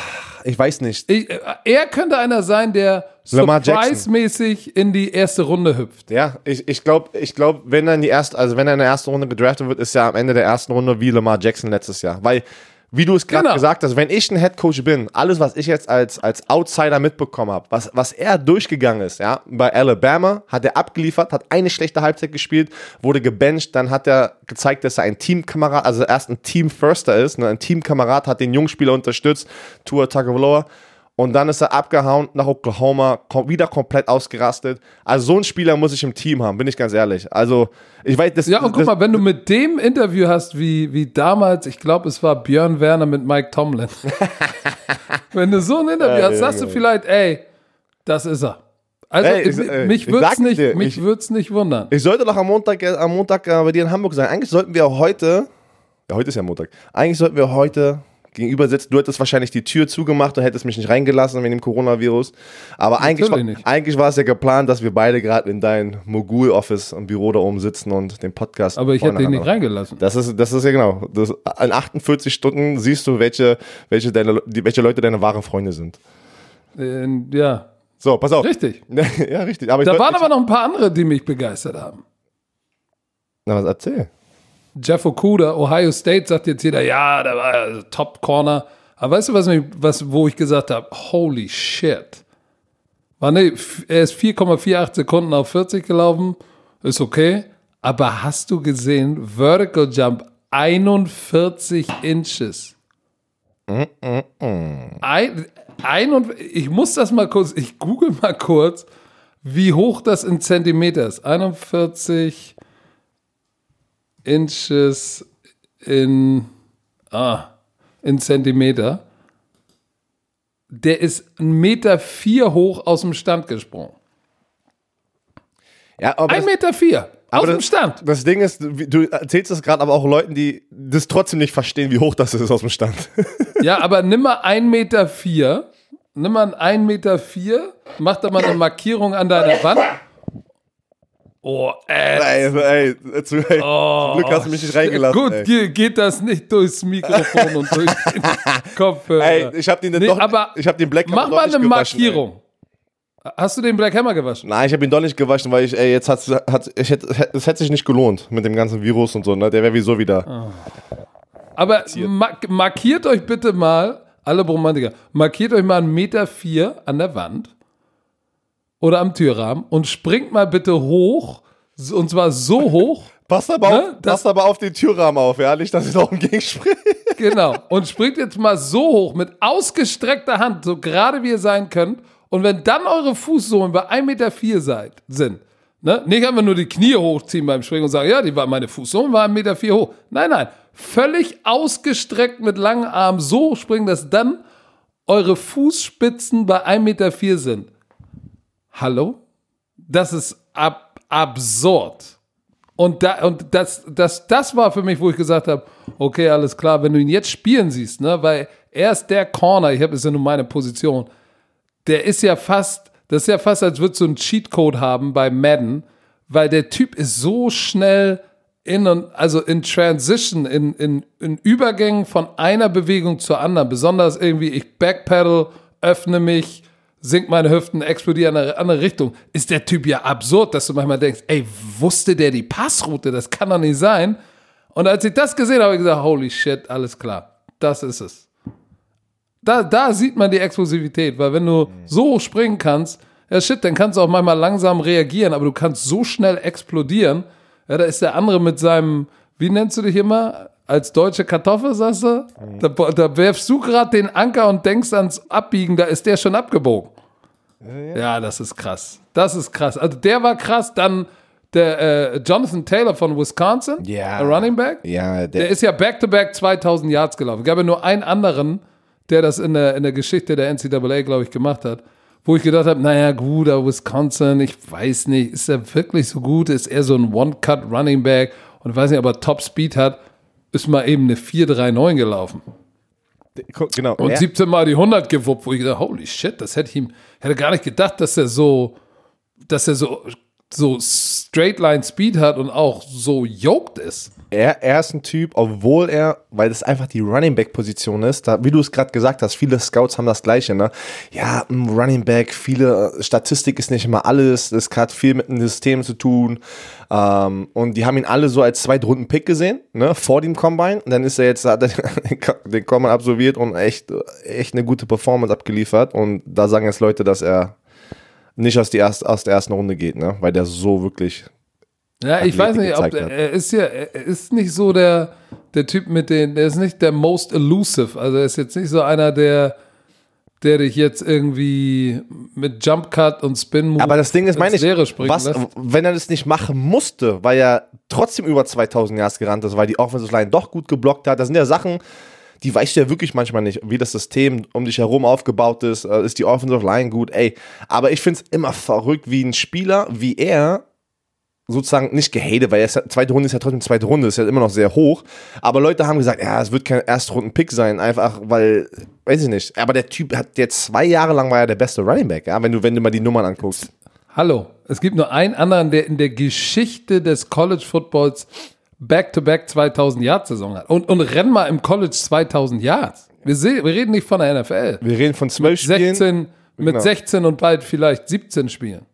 ich weiß nicht. Ich, äh, er könnte einer sein, der surprise-mäßig in die erste Runde hüpft. Ja, ich, ich glaube, ich glaub, wenn er in die erste, also wenn er in der ersten Runde gedraftet wird, ist er am Ende der ersten Runde wie Lamar Jackson letztes Jahr. Weil, wie du es gerade Genau. gesagt hast, wenn ich ein Headcoach bin, alles, was ich jetzt als, als Outsider mitbekommen habe, was, was er durchgegangen ist, ja, bei Alabama hat er abgeliefert, hat eine schlechte Halbzeit gespielt, wurde gebencht, dann hat er gezeigt, dass er ein Teamkamerad, also erst ein Team-Firster ist, ne, ein Teamkamerad hat den Jungspieler unterstützt, Tua Tagovailoa, und dann ist er abgehauen nach Oklahoma, wieder komplett ausgerastet. Also so einen Spieler muss ich im Team haben, bin ich ganz ehrlich. Also ich weiß, das, Ja, und guck das, mal, wenn du mit dem Interview hast, wie, wie damals, ich glaube, es war Björn Werner mit Mike Tomlin. wenn du so ein Interview Ja, hast, sagst du vielleicht, ey, das ist er. Also, Ey, ich- ey, mich ich würde es nicht, dir, mich ich- würd's nicht wundern. Ich sollte doch am Montag, äh, am Montag äh, bei dir in Hamburg sein. Eigentlich sollten wir heute, ja, heute ist ja Montag, eigentlich sollten wir heute gegenüber sitzen. Du hättest wahrscheinlich die Tür zugemacht und hättest mich nicht reingelassen wegen dem Coronavirus. Aber eigentlich war, eigentlich war es ja geplant, dass wir beide gerade in deinem Mogul-Office im Büro da oben sitzen und den Podcast. Aber ich hätte ihn nicht reingelassen. Das ist, das ist ja genau. Das, in 48 Stunden siehst du, welche, welche, deine, welche Leute deine wahren Freunde sind. Äh, ja, So, pass auf. richtig. ja, richtig. Aber ich Da wollt- waren aber noch ein paar andere, die mich begeistert haben. Na, was erzähl. Jeff Okuda, Ohio State, sagt jetzt jeder, ja, der war ja Top Corner. Aber weißt du, was, was wo ich gesagt habe? Holy shit. War ne, er ist 4,48 Sekunden auf 40 gelaufen. Ist okay. Aber hast du gesehen, Vertical Jump 41 Inches. Ein, ein und, ich muss das mal kurz, ich google mal kurz, wie hoch das in Zentimeter ist. 41 Inches in, ah, in Zentimeter. Der ist 1,4 Meter vier hoch aus dem Stand gesprungen. Ja, aber 1,4 das- Meter vier aus dem das- Stand. Das Ding ist, du erzählst das gerade aber auch Leuten, die das trotzdem nicht verstehen, wie hoch das ist aus dem Stand. Ja, aber nimm mal 1,4 Meter. Vier, nimm mal einen 1,4 Meter. Vier, mach da mal eine Markierung an deiner Wand. Oh, äh. ey, ey, zu, ey zum Glück hast du mich nicht reingelassen. Gut, ey. ge- geht das nicht durchs Mikrofon und durch den Kopfhörer. Ey, ich hab den Nee, doch, aber ich hab den Black Mach doch mal nicht eine gewaschen, ey. Markierung. Hast du den Black Hammer gewaschen? Nein, ich habe ihn doch nicht gewaschen, weil ich, ey, jetzt hat's, hat, ich hätte, es hätte sich nicht gelohnt mit dem ganzen Virus und so, ne? Der wäre wieso wieder. Ah. Aber ma markiert euch bitte mal, alle Romantiker, markiert euch mal einen Meter vier an der Wand oder am Türrahmen und springt mal bitte hoch, und zwar so hoch, Passt aber, Ne? auf, passt aber auf den Türrahmen auf, ja? Nicht, dass ich noch umgegen springe. genau, und springt jetzt mal so hoch mit ausgestreckter Hand, so gerade wie ihr sein könnt. Und wenn dann eure Fußsohlen bei 1,4 Meter vier seid, sind, ne? nicht einfach nur die Knie hochziehen beim Springen und sagen, ja, die war, meine Fußsohlen waren 1,4 Meter vier hoch. Nein, nein, völlig ausgestreckt mit langen Armen so hoch springen, dass dann eure Fußspitzen bei 1,4 Meter vier sind. Hallo? Das ist ab absurd. Und, da, und das, das, das war für mich, wo ich gesagt habe, okay, alles klar, wenn du ihn jetzt spielen siehst, ne, weil er ist der Corner, ich habe es ja nur meine Position, der ist ja fast, das ist ja fast, als würdest du einen Cheatcode haben bei Madden, weil der Typ ist so schnell in also in Transition, in, in, in Übergängen von einer Bewegung zur anderen, besonders irgendwie, ich backpedal, öffne mich, sink meine Hüften, explodiere in eine andere Richtung, ist der Typ ja absurd, dass du manchmal denkst, ey, wusste der die Passroute? Das kann doch nicht sein. Und als ich das gesehen habe, habe ich gesagt, holy shit, alles klar, das ist es. Da, da sieht man die Explosivität, weil wenn du so springen kannst, ja shit, dann kannst du auch manchmal langsam reagieren, aber du kannst so schnell explodieren. Ja, da ist der andere mit seinem, wie nennst du dich immer? Als deutsche Kartoffel, sagst du? Da, da werfst du gerade den Anker und denkst ans Abbiegen, da ist der schon abgebogen. Ja, das ist krass. Das ist krass. Also der war krass, dann der äh, Jonathan Taylor von Wisconsin, Ja. der Running Back. Ja, Der ist ja back-to-back 2000 Yards gelaufen. Es gab ja nur einen anderen, der das in der, in der Geschichte der NCAA, glaube ich, gemacht hat. Wo ich gedacht habe, naja, gut, aber Wisconsin, ich weiß nicht, ist er wirklich so gut? Ist er so ein One-Cut-Running-Back? Und ich weiß nicht, ob er Top-Speed hat, ist mal eben eine 4-3-9 gelaufen. Genau. Und er, 17 Mal die 100 gewuppt, wo ich gedacht holy shit, das hätte ich ihm, hätte gar nicht gedacht, dass er so, dass er so, so Straight Line Speed hat und auch so yoked ist. Er, er ist ein Typ, obwohl er, weil das einfach die Running Back Position ist, da, wie du es gerade gesagt hast, viele Scouts haben das Gleiche, ne? Ja, Running Back, viele Statistik ist nicht immer alles, das hat viel mit dem System zu tun. Ähm, und die haben ihn alle so als Zweitrunden-Pick gesehen, ne, vor dem Combine. Und dann ist er jetzt, hat er den Combine absolviert und echt, echt eine gute Performance abgeliefert. Und da sagen jetzt Leute, dass er nicht aus, die erst, aus der ersten Runde geht, ne? Weil der so wirklich. Ja, ich weiß nicht, ob er ist ja, er ist nicht so der, der Typ mit den, der ist nicht der most elusive. Also er ist jetzt nicht so einer, der, der dich jetzt irgendwie mit Jump Cut und Spin Move Aber das Ding ist, meine ich, was, lässt. wenn er das nicht machen musste, weil er trotzdem über 2000 Yards gerannt ist, weil die Offensive Line doch gut geblockt hat. Das sind ja Sachen, die weißt du ja wirklich manchmal nicht, wie das System um dich herum aufgebaut ist. Äh, Ist die Offensive Line gut? Ey, aber ich finde es immer verrückt, wie ein Spieler, wie er sozusagen nicht gehatet, weil ja, zweite Runde ist ja trotzdem zweite Runde, ist ja immer noch sehr hoch. Aber Leute haben gesagt, ja, es wird kein Erstrunden-Pick sein, einfach weil, weiß ich nicht. Aber der Typ hat jetzt zwei Jahre lang war er der beste Running Back, ja, wenn du, wenn du mal die Nummern anguckst. Hallo, es gibt nur einen anderen, der in der Geschichte des College Footballs Back-to-Back 2000 Yard Saison hat. Und, und renn mal im College 2000 Yards. Wir, wir reden nicht von der NFL. Wir reden von zwölf Spielen. 16, mit Genau. 16 und bald vielleicht 17 Spielen.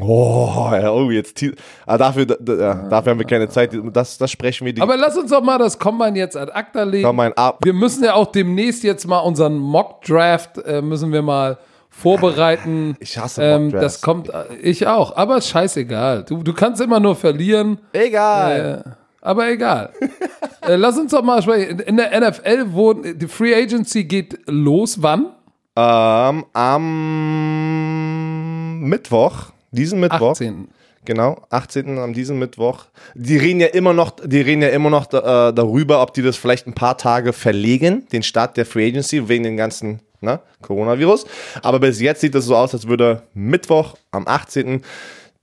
Oh, oh, jetzt. Ah, dafür, da, ja, dafür haben wir keine Zeit. Das, das sprechen wir die. Aber lass uns doch mal das Combine jetzt ad acta legen. Mal ab. Wir müssen ja auch demnächst jetzt mal unseren Mock-Draft, äh, müssen wir mal vorbereiten. Ich hasse ähm. Das kommt, äh, ich auch, aber scheißegal. Du, du kannst immer nur verlieren. Egal. Äh, aber egal. äh, lass uns doch mal sprechen. In der NFL wurden, die Free Agency geht los, wann? Ähm, am Mittwoch, diesen Mittwoch. 18. Genau, 18. am diesen Mittwoch. Die reden ja immer noch, die reden ja immer noch äh, darüber, ob die das vielleicht ein paar Tage verlegen, den Start der Free Agency wegen den ganzen ne, Coronavirus. Aber bis jetzt sieht es so aus, als würde Mittwoch am 18.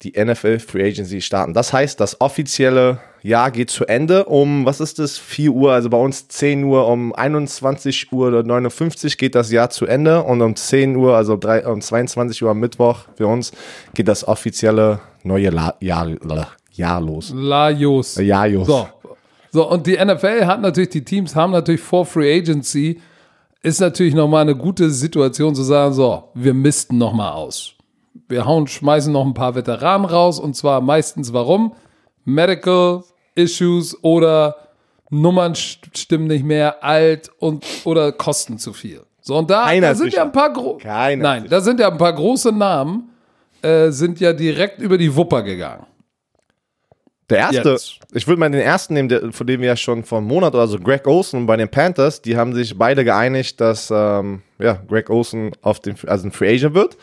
die NFL Free Agency starten. Das heißt, das offizielle Jahr geht zu Ende um, was ist das, 4 Uhr, also bei uns 10 Uhr, um 21 Uhr 59 geht das Jahr zu Ende und um 10 Uhr, also drei, um 22 Uhr am Mittwoch für uns, geht das offizielle neue La Jahr, Jahr los. Lajos. Los. So. So, und die NFL hat natürlich, die Teams haben natürlich vor Free Agency, ist natürlich nochmal eine gute Situation zu sagen, so, wir misten nochmal aus. Wir hauen, schmeißen noch ein paar Veteranen raus und zwar meistens warum? Medical Issues oder Nummern st- stimmen nicht mehr, alt und oder kosten zu viel. So, und da, da sind sicher. ja ein paar gro Keiner Nein, ist da sind ja ein paar große Namen, äh, sind ja direkt über die Wupper gegangen. Der erste, Jetzt. ich würde mal den ersten nehmen, der, von dem wir ja schon vor einem Monat oder so, Greg Olson bei den Panthers, die haben sich beide geeinigt, dass ähm, ja, Greg Olson auf den, also ein Free Agent wird.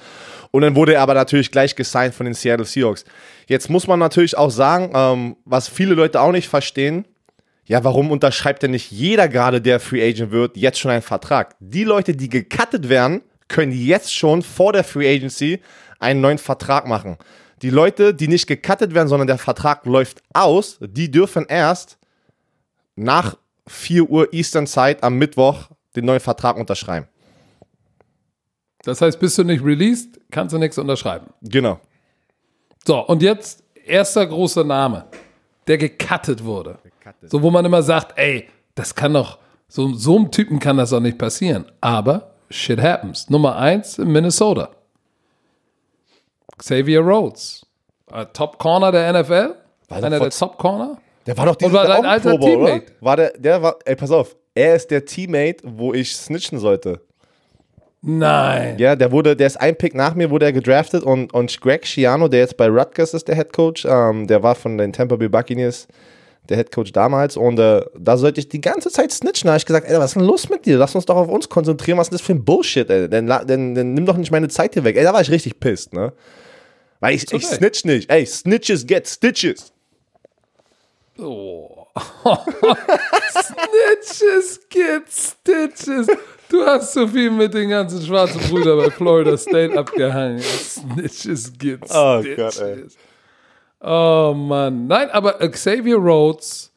Und dann wurde er aber natürlich gleich gesigned von den Seattle Seahawks. Jetzt muss man natürlich auch sagen, ähm, was viele Leute auch nicht verstehen, ja, warum unterschreibt denn nicht jeder gerade, der Free Agent wird, jetzt schon einen Vertrag? Die Leute, die gecuttet werden, können jetzt schon vor der Free Agency einen neuen Vertrag machen. Die Leute, die nicht gecuttet werden, sondern der Vertrag läuft aus, die dürfen erst nach 4 Uhr Eastern Zeit am Mittwoch den neuen Vertrag unterschreiben. Das heißt, bist du nicht released, kannst du nichts unterschreiben. Genau. So, und jetzt erster großer Name, der gecuttet wurde. So, wo man immer sagt, ey, das kann doch, so, so einem Typen kann das doch nicht passieren. Aber shit happens. Nummer eins in Minnesota. Xavier Rhodes. Äh, Top Corner der NFL. der Einer der Top Corner. Der war doch dieses war dein alter Pro Bowl, oder? Teammate. War der, der war, ey, pass auf, er ist der Teammate, wo ich snitchen sollte. Nein. Ja, der wurde, der ist ein Pick nach mir, wurde er gedraftet und, und Greg Schiano, der jetzt bei Rutgers ist, der Head Coach, ähm, der war von den Tampa Bay Buccaneers, der Head Coach damals und äh, da sollte ich die ganze Zeit snitchen. Da habe ich gesagt, ey, was ist denn los mit dir? Lass uns doch auf uns konzentrieren, was ist denn das für ein Bullshit, ey? Dann, dann, dann nimm doch nicht meine Zeit hier weg. Ey, da war ich richtig pissed, ne? Weil ich, ich Recht. snitch nicht. Ey, Snitches get Stitches. Oh. Snitches get Stitches. Du hast so viel mit den ganzen schwarzen Brüdern bei Florida State abgehangen. Snitches get Oh. Gott, ey. Oh Mann. Nein, aber Xavier Rhodes,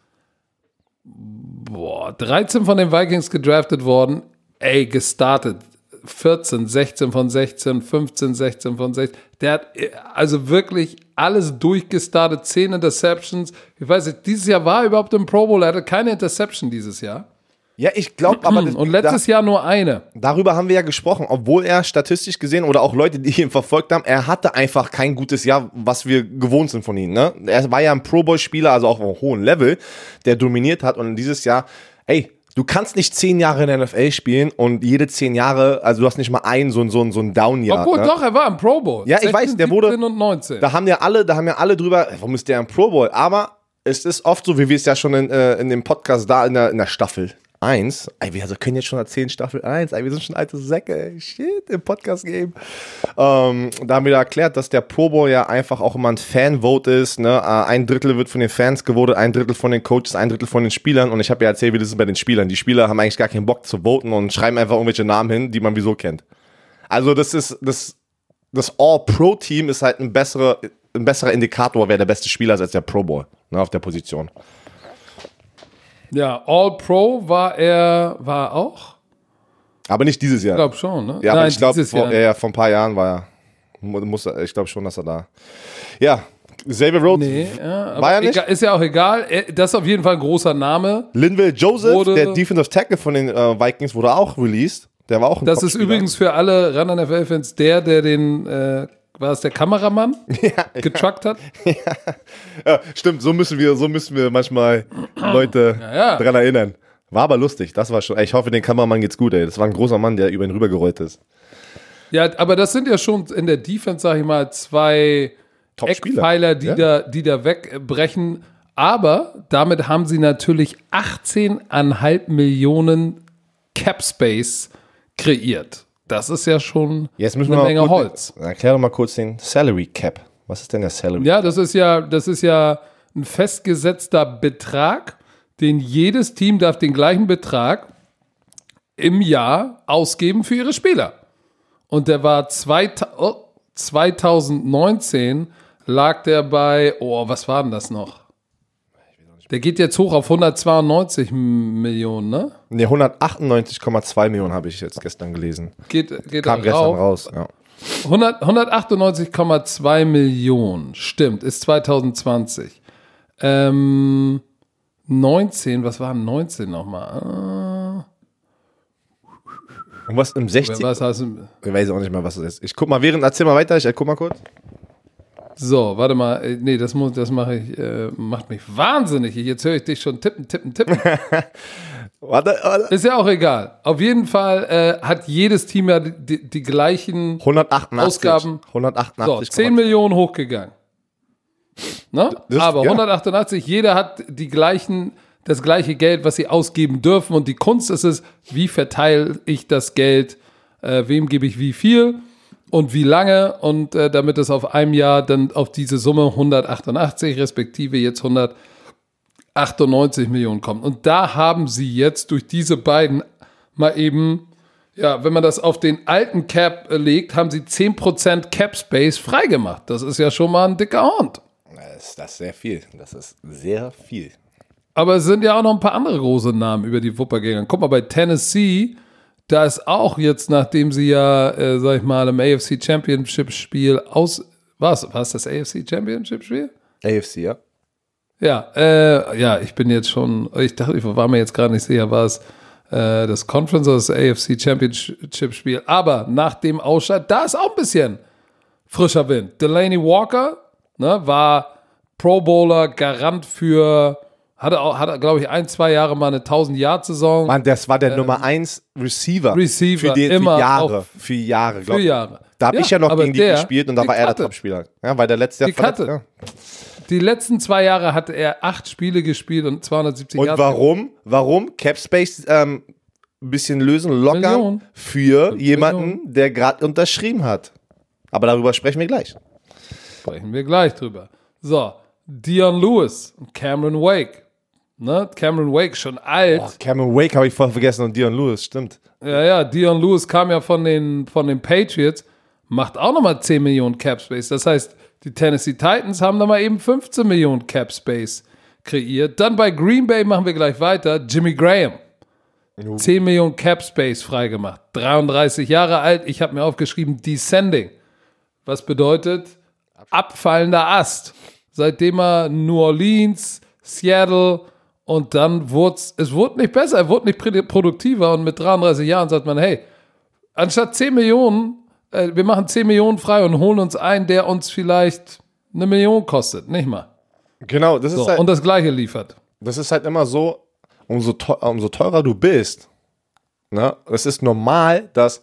boah, 13 von den Vikings gedraftet worden, ey, gestartet. 14, 16 von 16, 15, 16 von 16. Der hat äh, also wirklich alles durchgestartet, 10 Interceptions. Ich weiß nicht, dieses Jahr war er überhaupt im Pro Bowl, er hatte keine Interception dieses Jahr. Ja, ich glaube aber. Das, Und letztes da, Jahr nur eine. Darüber haben wir ja gesprochen, obwohl er statistisch gesehen oder auch Leute, die ihn verfolgt haben, er hatte einfach kein gutes Jahr, was wir gewohnt sind von ihm. Ne? Er war ja ein Pro Bowl-Spieler, also auch auf einem hohen Level, der dominiert hat. Und dieses Jahr, ey, Du kannst nicht zehn Jahre in der NFL spielen und jede zehn Jahre, also du hast nicht mal ein so ein, so ein, so ein Down-Jahr. Obwohl, ne? doch, er war im Pro Bowl. Ja, ich weiß, der wurde- 17 und 19. Da haben ja alle, da haben ja alle drüber, warum ist der im Pro Bowl? Aber es ist oft so, wie wir es ja schon in, äh, in dem Podcast da in der, in der Staffel 1, ey, wir also können jetzt schon erzählen, Staffel 1, ey, wir sind schon alte Säcke, ey, shit, im Podcast geben. Ähm, da haben wir da erklärt, dass der Pro Bowl ja einfach auch immer ein Fanvote ist, ne? Äh, Ein Drittel wird von den Fans gewotet, ein Drittel von den Coaches, ein Drittel von den Spielern und ich habe ja erzählt, wie das ist bei den Spielern. Die Spieler haben eigentlich gar keinen Bock zu voten und schreiben einfach irgendwelche Namen hin, die man wieso kennt. Also das ist, das, das All-Pro-Team ist halt ein besserer, ein besserer Indikator, wer der beste Spieler ist als der Pro Bowl, ne, auf der Position. Ja, All-Pro war er, war auch? Aber nicht dieses Jahr. Ich glaube schon, ne? Ja, aber Nein, ich glaube, dieses vor, Jahr. ja, vor ein paar Jahren war er. mu- Muss, ich glaube schon, dass er da. Ja, Xavier Rhodes. Nee, ja, aber War er nicht? egal, ist ja auch egal. Das ist auf jeden Fall ein großer Name. Linville Joseph, Wurde- der Defensive Tackle von den äh, Vikings, wurde auch released. Der war auch ein Das ist übrigens für alle Run NFL-Fans der, der den, äh, war es der Kameramann, getruckt hat? Ja, stimmt, so müssen wir, so müssen wir manchmal Leute ja. dran erinnern. War aber lustig, das war schon. ey, Ich hoffe, den Kameramann geht's gut, ey. Das war ein großer Mann, der über ihn rübergerollt ist. Ja, aber das sind ja schon in der Defense, sag ich mal, zwei. Eckpfeiler, die, Ja. da, die da wegbrechen. Aber damit haben sie natürlich 18,5 Millionen Cap Space kreiert. Das ist ja schon Jetzt müssen wir eine mal Menge Holz. Erklär doch mal kurz den Salary Cap. Was ist denn der Salary? Ja, das ist ja, das ist ja ein festgesetzter Betrag, den jedes Team darf den gleichen Betrag im Jahr ausgeben für ihre Spieler. Und der war zwei, oh, 2019 lag der bei, oh, was war denn das noch? Der geht jetzt hoch auf 192 Millionen, ne? Ne, 198,2 Millionen habe ich jetzt gestern gelesen. Geht, geht Kam er gestern raus. Ja. 100 198,2 Millionen, stimmt, ist 2020. Ähm, 19, was war denn 19 nochmal? Und was im Äh, 60. was heißt, Ich weiß auch nicht mehr, was das ist. Ich guck mal, während, erzähl mal weiter, ich äh, guck mal kurz. So, warte mal, äh, nee, das, muss, das mache ich, äh, macht mich wahnsinnig. Jetzt höre ich dich schon tippen, tippen, tippen. Warte, warte. Ist ja auch egal. Auf jeden Fall äh, hat jedes Team ja die, die, gleichen 188. Ausgaben. 188. So, 10 Millionen hochgegangen. Ne? Das- Aber ja. 188, jeder hat die gleichen, das gleiche Geld, was sie ausgeben dürfen. Und die Kunst ist es, wie verteile ich das Geld, äh, wem gebe ich wie viel und wie lange. Und äh, damit es auf einem Jahr dann auf diese Summe 188, respektive jetzt 198 Millionen kommt. Und da haben sie jetzt durch diese beiden mal eben ja, wenn man das auf den alten Cap äh, legt, haben sie 10% Cap Space freigemacht. Das ist ja schon mal ein dicker Hund. Das ist, das ist sehr viel. Das ist sehr viel. Aber es sind ja auch noch ein paar andere große Namen über die Wupper gegangen. Guck mal, bei Tennessee, da ist auch jetzt, nachdem sie ja, äh, sag ich mal, im AFC Championship Spiel aus. Was? War es das AFC Championship Spiel? AFC, ja. Ja, äh, ja, ich bin jetzt schon, ich dachte, ich war mir jetzt gerade nicht sicher, war es äh, das Conference oder das AFC Championship Spiel. Aber nach dem Ausscheid, da ist auch ein bisschen frischer Wind. Delaney Walker ne, war Pro Bowler, Garant für, hatte, auch, hatte glaube ich, ein, zwei Jahre mal eine 1000-Yard-Saison. Mann, das war der Nummer 1 Receiver. Ähm, Receiver, für, die, immer für Jahre. Für Jahre, glaub Für ich. Jahre. Da habe Ja, ich ja noch gegen die der, gespielt und da die war er der. Topspieler. Ja, weil der letzte Die verletzt, Karte. ja. Die letzten zwei Jahre hat er acht Spiele gespielt und 270 Und Yards. warum? Warum? Cap Space ähm, ein bisschen lösen, Millionen. für jemanden, Millionen. der gerade unterschrieben hat. Aber darüber sprechen wir gleich. Sprechen wir gleich drüber. So, Dion Lewis und Cameron Wake. Ne? Cameron Wake schon alt. Oh, Cameron Wake habe ich voll vergessen und Dion Lewis, stimmt. Ja, ja, Dion Lewis kam ja von den, von den Patriots, macht auch nochmal 10 Millionen Cap Space. Das heißt, die Tennessee Titans haben da mal eben 15 Millionen Cap Space kreiert. Dann bei Green Bay machen wir gleich weiter. Jimmy Graham. 10 Millionen Cap Space freigemacht. 33 Jahre alt. Ich habe mir aufgeschrieben, Descending. Was bedeutet abfallender Ast. Seitdem er New Orleans, Seattle und dann wurde es wurde nicht besser, er wurde nicht produktiver und mit 33 Jahren sagt man, hey, anstatt 10 Millionen, äh, wir machen 10 Millionen frei und holen uns einen, der uns vielleicht eine Million kostet, nicht mal. Genau, das ist So, halt, und das gleiche liefert. das ist halt immer so, umso, teu umso teurer du bist, ne, es ist normal, dass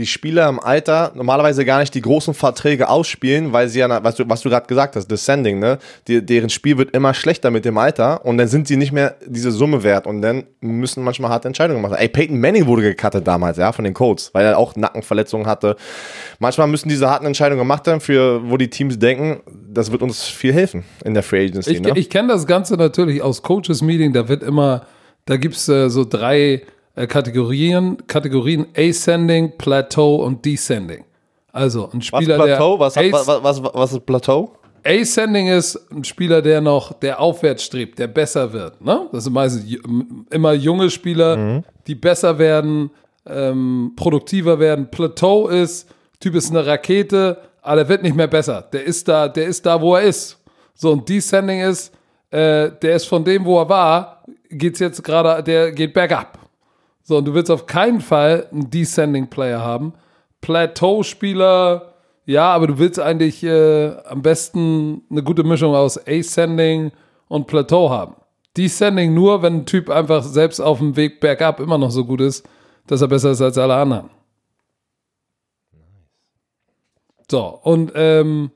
die Spieler im Alter normalerweise gar nicht die großen Verträge ausspielen, weil sie ja, was du, was du gerade gesagt hast, Descending, ne? Die, deren Spiel wird immer schlechter mit dem Alter und dann sind sie nicht mehr diese Summe wert und dann müssen manchmal harte Entscheidungen machen. Ey, Peyton Manning wurde gecuttet damals, ja, von den Colts, weil er auch Nackenverletzungen hatte. Manchmal müssen diese harten Entscheidungen gemacht werden, für wo die Teams denken, das wird uns viel helfen in der Free Agency, Ich, ne? ich kenne das Ganze natürlich aus Coaches Meeting, da wird immer, da gibt es äh, so drei äh, Kategorien, Kategorien Ascending, Plateau und Descending. Also ein was Spieler, Plateau? Was, der was, was, was, was ist Plateau? Ascending ist ein Spieler, der noch, der aufwärts strebt, der besser wird. Ne? Das sind meistens immer junge Spieler, die besser werden, ähm, produktiver werden. Plateau ist, Typ ist eine Rakete, aber der wird nicht mehr besser. Der ist da, der ist da, wo er ist. So, und Descending ist, äh, der ist von dem, wo er war, geht's jetzt gerade, der geht bergab. So, und du willst auf keinen Fall einen Descending Player haben. Plateau-Spieler, ja, aber du willst eigentlich äh, am besten eine gute Mischung aus Ascending und Plateau haben. Descending nur, wenn ein Typ einfach selbst auf dem Weg bergab immer noch so gut ist, dass er besser ist als alle anderen. So, und ähm,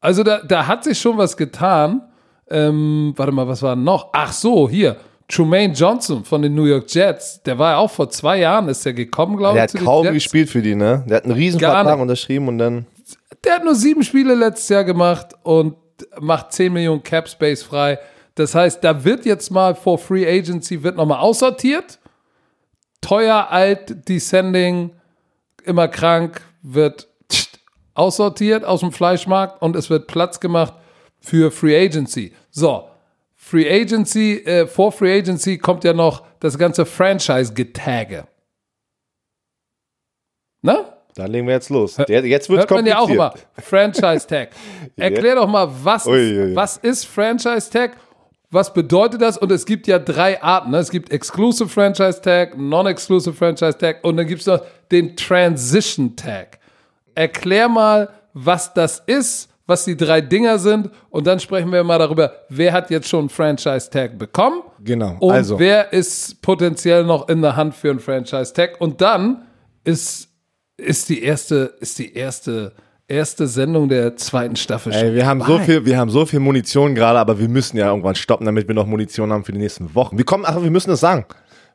also da, da hat sich schon was getan. Ähm, warte mal, was war noch? Ach so, hier. Trumaine Johnson von den New York Jets, der war ja auch vor zwei Jahren, ist der gekommen, glaube Der ich. hat zu kaum gespielt für die, ne? Der hat einen riesen Gar Vertrag nicht. unterschrieben und dann. Der hat nur sieben Spiele letztes Jahr gemacht und macht 10 Millionen Cap Space frei. Das heißt, da wird jetzt mal vor Free Agency wird nochmal aussortiert. Teuer, alt, descending, immer krank, wird aussortiert aus dem Fleischmarkt und es wird Platz gemacht für Free Agency. So, Free Agency, äh, vor Free Agency kommt ja noch das ganze Franchise-Getage. Ne? Da legen wir jetzt los. Der, jetzt wird Hört man ja auch immer. Franchise Tag. Erklär doch mal, was, Ui, ui, ui. was ist Franchise Tag? Was bedeutet das? Und es gibt ja drei Arten. Ne? Es gibt Exclusive Franchise Tag, Non-Exclusive Franchise Tag und dann gibt es noch den Transition Tag. Erklär mal, was das ist, was die drei Dinger sind und dann sprechen wir mal darüber, wer hat jetzt schon einen Franchise Tag bekommen Genau. und also, wer ist potenziell noch in der Hand für einen Franchise Tag? Und dann ist, ist die erste, ist die erste, erste Sendung der zweiten Staffel ey, wir haben so viel, wir haben so viel Munition gerade, aber wir müssen ja irgendwann stoppen, damit wir noch Munition haben für die nächsten Wochen. Wir kommen, ach, wir müssen es sagen.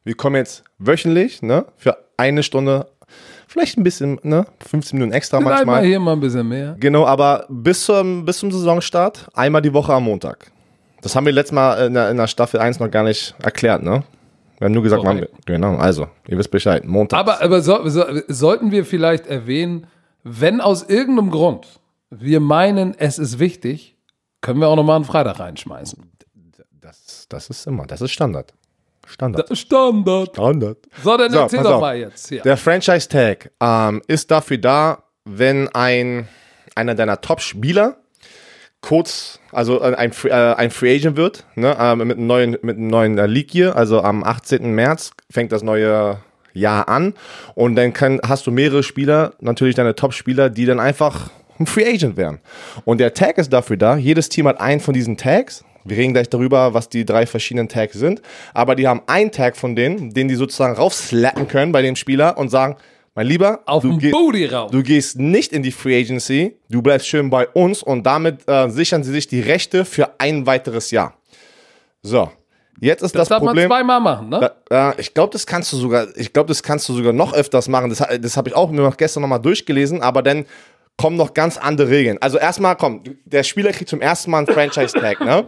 Wir kommen jetzt wöchentlich, ne, für eine Stunde, vielleicht ein bisschen, ne, 15 Minuten extra Vielleicht mal manchmal. hier mal ein bisschen mehr. Genau, aber bis zum, bis zum Saisonstart einmal die Woche am Montag. Das haben wir letztes Mal in der, in der Staffel 1 noch gar nicht erklärt, ne? Wir haben nur gesagt, wann wir, genau, also, ihr wisst Bescheid, Montag. Aber, aber so, so, sollten wir vielleicht erwähnen, wenn aus irgendeinem Grund wir meinen, es ist wichtig, können wir auch nochmal einen Freitag reinschmeißen. das, das ist immer, das ist Standard. Standard. Standard. Standard. So, dann So, erzähl doch auf. mal jetzt hier. Der Franchise Tag ähm, ist dafür da, wenn ein einer deiner Top-Spieler kurz, also äh, ein, Free- äh, ein Free Agent wird, ne, ähm, mit einem neuen, mit einem neuen äh, League Year, also am 18. März fängt das neue Jahr an und dann kann, hast du mehrere Spieler, natürlich deine Top-Spieler, die dann einfach ein Free Agent werden. Und der Tag ist dafür da, jedes Team hat einen von diesen Tags, wir reden gleich darüber, was die drei verschiedenen Tags sind. Aber die haben einen Tag von denen, den die sozusagen raufslappen können bei dem Spieler und sagen, mein Lieber, Auf du, Booty rauf. du gehst nicht in die Free Agency, du bleibst schön bei uns und damit äh, sichern sie sich die Rechte für ein weiteres Jahr. So, jetzt ist das, das darf man Problem. zweimal machen, ne? Da, äh, ich glaube, das kannst du sogar, ich glaube, das kannst du sogar noch öfters machen. Das, das habe ich auch mir noch gestern nochmal durchgelesen, aber dann kommen noch ganz andere Regeln. Also erstmal, komm, der Spieler kriegt zum ersten Mal einen Franchise-Tag, ne?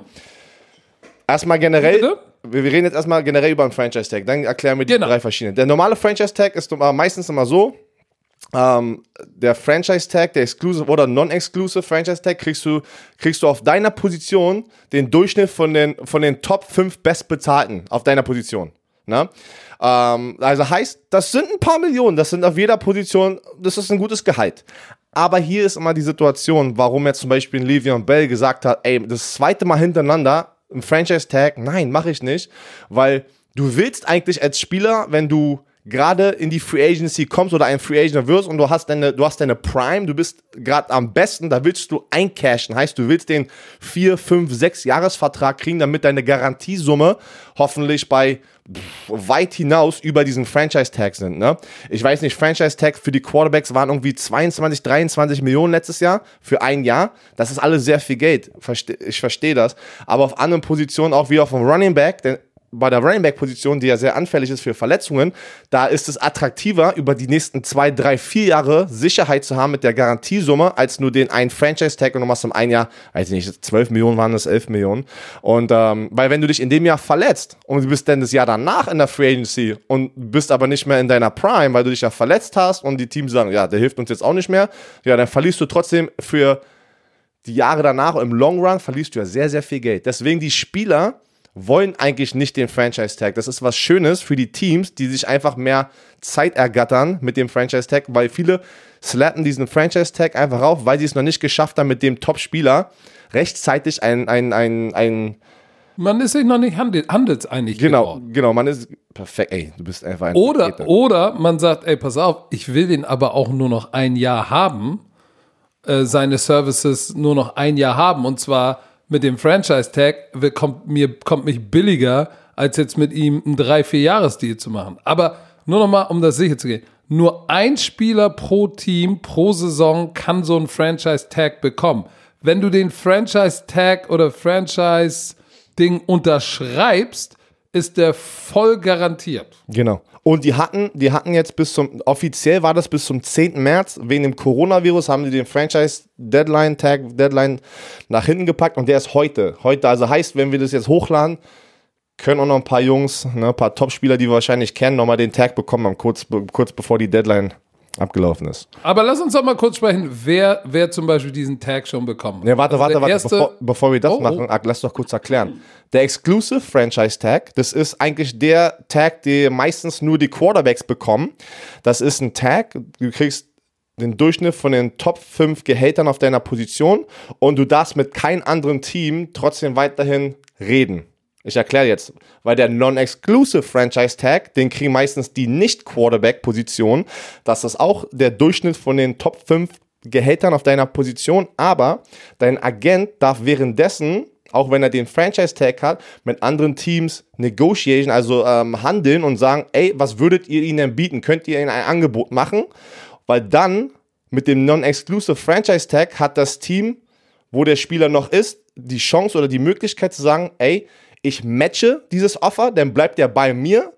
Erstmal generell, Bitte? wir, reden jetzt erstmal generell über einen Franchise-Tag, dann erklären wir die Genau. drei verschiedenen. Der normale Franchise-Tag ist meistens immer so, ähm, der Franchise-Tag, der Exclusive oder Non-Exclusive Franchise-Tag, kriegst du, kriegst du auf deiner Position den Durchschnitt von den, von den Top 5 Bestbezahlten auf deiner Position. Ne? Ähm, also heißt, das sind ein paar Millionen, das sind auf jeder Position, das ist ein gutes Gehalt. Aber hier ist immer die Situation, warum jetzt zum Beispiel Le'Veon Bell gesagt hat, ey, das zweite Mal hintereinander ein Franchise-Tag, nein, mache ich nicht, weil du willst eigentlich als Spieler, wenn du gerade in die Free Agency kommst oder ein Free Agent wirst und du hast deine, du hast deine Prime, du bist gerade am besten, da willst du eincashen. Heißt, du willst den 4, 5, 6 Jahresvertrag kriegen, damit deine Garantiesumme hoffentlich bei weit hinaus über diesen Franchise-Tag sind. Ne? Ich weiß nicht, Franchise-Tag für die Quarterbacks waren irgendwie 22, 23 Millionen letztes Jahr für ein Jahr. Das ist alles sehr viel Geld. Ich verstehe das. Aber auf anderen Positionen, auch wie auf dem Running Back, denn bei der Running Back Position, die ja sehr anfällig ist für Verletzungen, da ist es attraktiver, über die nächsten zwei, drei, vier Jahre Sicherheit zu haben mit der Garantiesumme, als nur den einen Franchise-Tag und du machst im ein Jahr, weiß ich nicht, 12 Millionen waren das, 11 Millionen. Und ähm, weil wenn du dich in dem Jahr verletzt und du bist dann das Jahr danach in der Free Agency und bist aber nicht mehr in deiner Prime, weil du dich ja verletzt hast und die Teams sagen, ja, der hilft uns jetzt auch nicht mehr, ja, dann verlierst du trotzdem für die Jahre danach im Long Run verlierst du ja sehr, sehr viel Geld. Deswegen die Spieler, wollen eigentlich nicht den Franchise-Tag. Das ist was Schönes für die Teams, die sich einfach mehr Zeit ergattern mit dem Franchise-Tag, weil viele slappen diesen Franchise-Tag einfach auf, weil sie es noch nicht geschafft haben, mit dem Top-Spieler rechtzeitig ein, ein, ein, ein man ist sich noch nicht handel, handelseinig. Genau, geworden. genau, man ist perfekt, ey, du bist einfach ein Oder, Vertreter. oder man sagt, ey, pass auf, ich will den aber auch nur noch ein Jahr haben, äh, seine Services nur noch ein Jahr haben und zwar mit dem Franchise-Tag kommt mir kommt mich billiger, als jetzt mit ihm einen 3-4-Jahres-Deal zu machen. Aber nur nochmal, um das sicher zu gehen. Nur ein Spieler pro Team, pro Saison kann so einen Franchise-Tag bekommen. Wenn du den Franchise-Tag oder Franchise-Ding unterschreibst, ist der voll garantiert. Genau. Und die hatten, die hatten jetzt bis zum, offiziell war das bis zum 10. März, wegen dem Coronavirus haben die den Franchise-Deadline, Tag, Deadline nach hinten gepackt und der ist heute. Heute, also heißt, wenn wir das jetzt hochladen, können auch noch ein paar Jungs, ne, ein paar Topspieler, die wir wahrscheinlich kennen, nochmal den Tag bekommen, kurz, kurz bevor die Deadline abgelaufen ist. Aber lass uns doch mal kurz sprechen, wer, wer zum Beispiel diesen Tag schon bekommen hat. Ja, warte, also warte, warte, bevor, bevor, wir das oh, oh. machen, oh. lass doch kurz erklären. Der Exclusive Franchise Tag, das ist eigentlich der Tag, den meistens nur die Quarterbacks bekommen. Das ist ein Tag, du kriegst den Durchschnitt von den Top 5 Gehältern auf deiner Position und du darfst mit keinem anderen Team trotzdem weiterhin reden. Ich erkläre jetzt, weil der Non-Exclusive Franchise Tag, den kriegen meistens die Nicht-Quarterback-Position. Das ist auch der Durchschnitt von den Top 5 Gehältern auf deiner Position, aber dein Agent darf währenddessen, auch wenn er den Franchise-Tag hat, mit anderen Teams negotiation, also ähm, handeln und sagen, ey, was würdet ihr ihnen denn bieten? Könnt ihr ihnen ein Angebot machen? Weil dann mit dem Non-Exclusive Franchise-Tag hat das Team, wo der Spieler noch ist, die Chance oder die Möglichkeit zu sagen, ey, ich matche dieses Offer, dann bleibt er bei mir.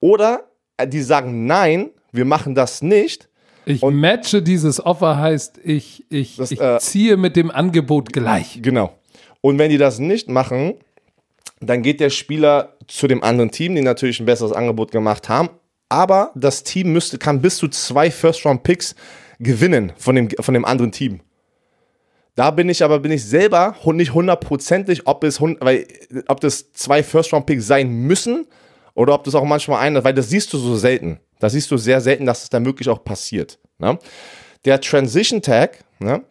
Oder äh, die sagen, nein, wir machen das nicht. Ich und matche dieses Offer heißt, ich, ich, das, ich äh, ziehe mit dem Angebot gleich. Genau. Und wenn die das nicht machen, dann geht der Spieler zu dem anderen Team, die natürlich ein besseres Angebot gemacht haben. Aber das Team müsste, kann bis zu zwei First-Round-Picks gewinnen von dem, von dem anderen Team. Da bin ich aber bin ich selber nicht hundertprozentig, ob es weil, ob das zwei First-Round-Picks sein müssen oder ob das auch manchmal einer, weil das siehst du so selten. Das siehst du sehr selten, dass es dann wirklich auch passiert. Ne? Der Transition Tag, ne?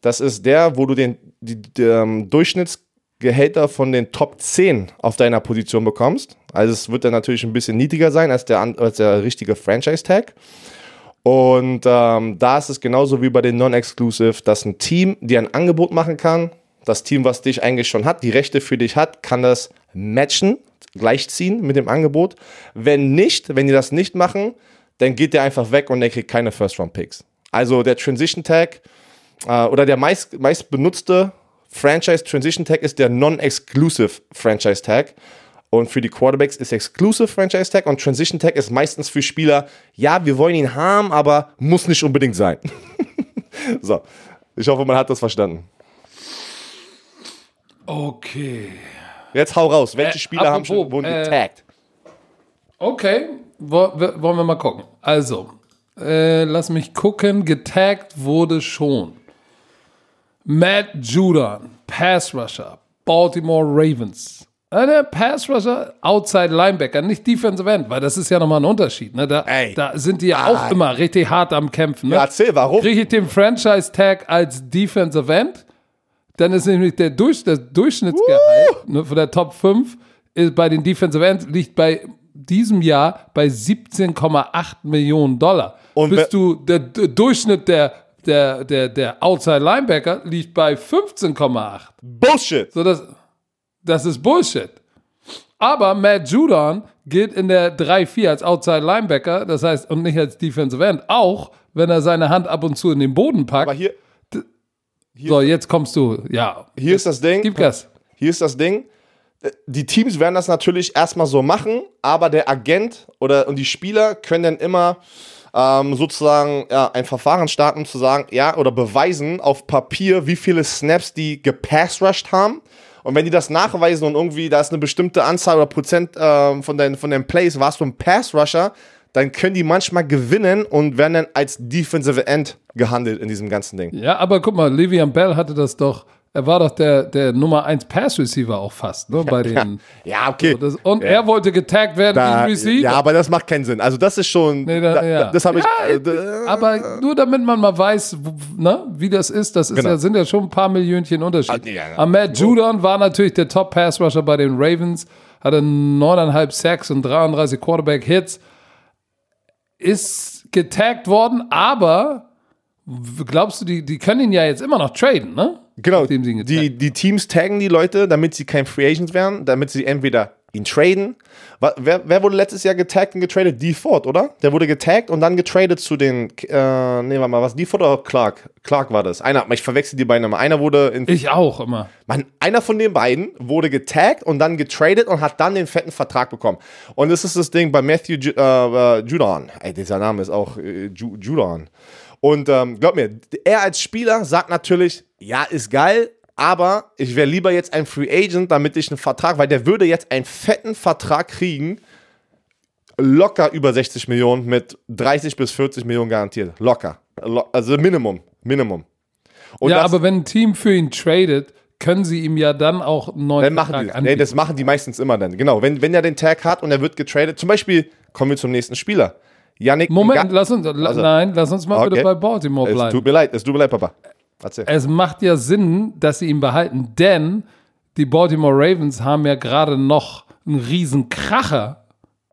das ist der, wo du den die, die, ähm, Durchschnittsgehälter von den Top 10 auf deiner Position bekommst. Also es wird dann natürlich ein bisschen niedriger sein als der, als der richtige Franchise Tag. Und ähm, da ist es genauso wie bei den Non-Exclusive, dass ein Team dir ein Angebot machen kann. Das Team, was dich eigentlich schon hat, die Rechte für dich hat, kann das matchen, gleichziehen mit dem Angebot. Wenn nicht, wenn die das nicht machen, dann geht der einfach weg und der kriegt keine First-Round-Picks. Also der Transition Tag äh, oder der meist, meist benutzte Franchise Transition Tag ist der Non-Exclusive Franchise Tag. Und für die Quarterbacks ist Exclusive Franchise Tag und Transition Tag ist meistens für Spieler, ja, wir wollen ihn haben, aber muss nicht unbedingt sein. so, ich hoffe, man hat das verstanden. Okay. Jetzt hau raus. Welche äh, Spieler apropos, haben schon, wurden äh, getaggt? Okay, wollen wir mal gucken. Also, äh, lass mich gucken. Getaggt wurde schon. Matt Judon, Pass Rusher, Baltimore Ravens. Eine Pass Rusher, Outside Linebacker, nicht Defensive End, weil das ist ja nochmal ein Unterschied. Ne? Da, da sind die ja Ah. auch immer richtig hart am Kämpfen. Ne? Ja, erzähl, warum? Kriege ich den Franchise Tag als Defensive End, dann ist nämlich der Durch, das Durchschnittsgehalt ne, von der Top 5 ist bei den Defensive Ends liegt bei diesem Jahr bei 17,8 Millionen Dollar. Und Bist du der, der Durchschnitt der der, der, der Outside Linebacker liegt bei 15,8. Bullshit. So, das, das ist Bullshit. Aber Matt Judon gilt in der 3-4 als Outside Linebacker, das heißt, und nicht als Defensive End, auch wenn er seine Hand ab und zu in den Boden packt. Aber hier, so, jetzt kommst du, ja, hier ist das Ding. gib Gas. Hier ist das Ding. Die Teams werden das natürlich erstmal so machen, aber der Agent oder und die Spieler können dann immer ähm, sozusagen ja, ein Verfahren starten, um zu sagen, ja, oder beweisen auf Papier, wie viele Snaps die gepass-rushed haben. Und wenn die das nachweisen und irgendwie da ist eine bestimmte Anzahl oder Prozent ähm, von, den, von den Plays, warst du ein Pass-Rusher, dann können die manchmal gewinnen und werden dann als Defensive End gehandelt in diesem ganzen Ding. Ja, aber guck mal, Le'Veon Bell hatte das doch, er war doch der, der Nummer 1 Pass-Receiver auch fast, ne, bei den. Ja, okay. Das, und Ja. er wollte getaggt werden Da, Receiver. ja, aber das macht keinen Sinn. Also das ist schon, Nee, da, da, ja. da, das habe ich, Ja, äh, aber nur damit man mal weiß, ne, wie das ist, das ist Genau. ja, sind ja schon ein paar Millionchen Unterschied. Ah, nee, Matt Judon war natürlich der Top-Pass-Rusher bei den Ravens, hatte 9,5 Sacks und 33 Quarterback-Hits, ist getaggt worden, aber glaubst du, die, die können ihn ja jetzt immer noch traden, ne? Genau, die, die Teams taggen die Leute, damit sie kein Free Agents werden, damit sie entweder ihn traden. Wer, wer wurde letztes Jahr getaggt und getradet? D. Ford, oder? Der wurde getaggt und dann getradet zu den, äh, nee, warte mal, was, D. Ford oder Clark? Clark war das. Einer, ich verwechsel die beiden immer. Einer wurde in, Ich auch immer. Mann, einer von den beiden wurde getaggt und dann getradet und hat dann den fetten Vertrag bekommen. Und das ist das Ding bei Matthew Ju äh, äh, Judon. Ey, dieser Name ist auch äh, Ju Judon. Und ähm, glaub mir, er als Spieler sagt natürlich, ja, ist geil, aber ich wäre lieber jetzt ein Free Agent, damit ich einen Vertrag, weil der würde jetzt einen fetten Vertrag kriegen, locker über 60 Millionen mit 30 bis 40 Millionen garantiert. Locker. Lo also Minimum. Minimum. Und ja, aber wenn ein Team für ihn tradet, können sie ihm ja dann auch einen neuen Dann machen Vertrag die, nee, anbieten. das machen die meistens immer dann. Genau, wenn, wenn er den Tag hat und er wird getradet, zum Beispiel, kommen wir zum nächsten Spieler. Yannick Moment, lass uns, Also- nein, lass uns mal Okay. bitte bei Baltimore Es bleiben. tut mir leid, es tut mir leid, Papa. Erzähl. Es macht ja Sinn, dass sie ihn behalten, denn die Baltimore Ravens haben ja gerade noch einen riesen Kracher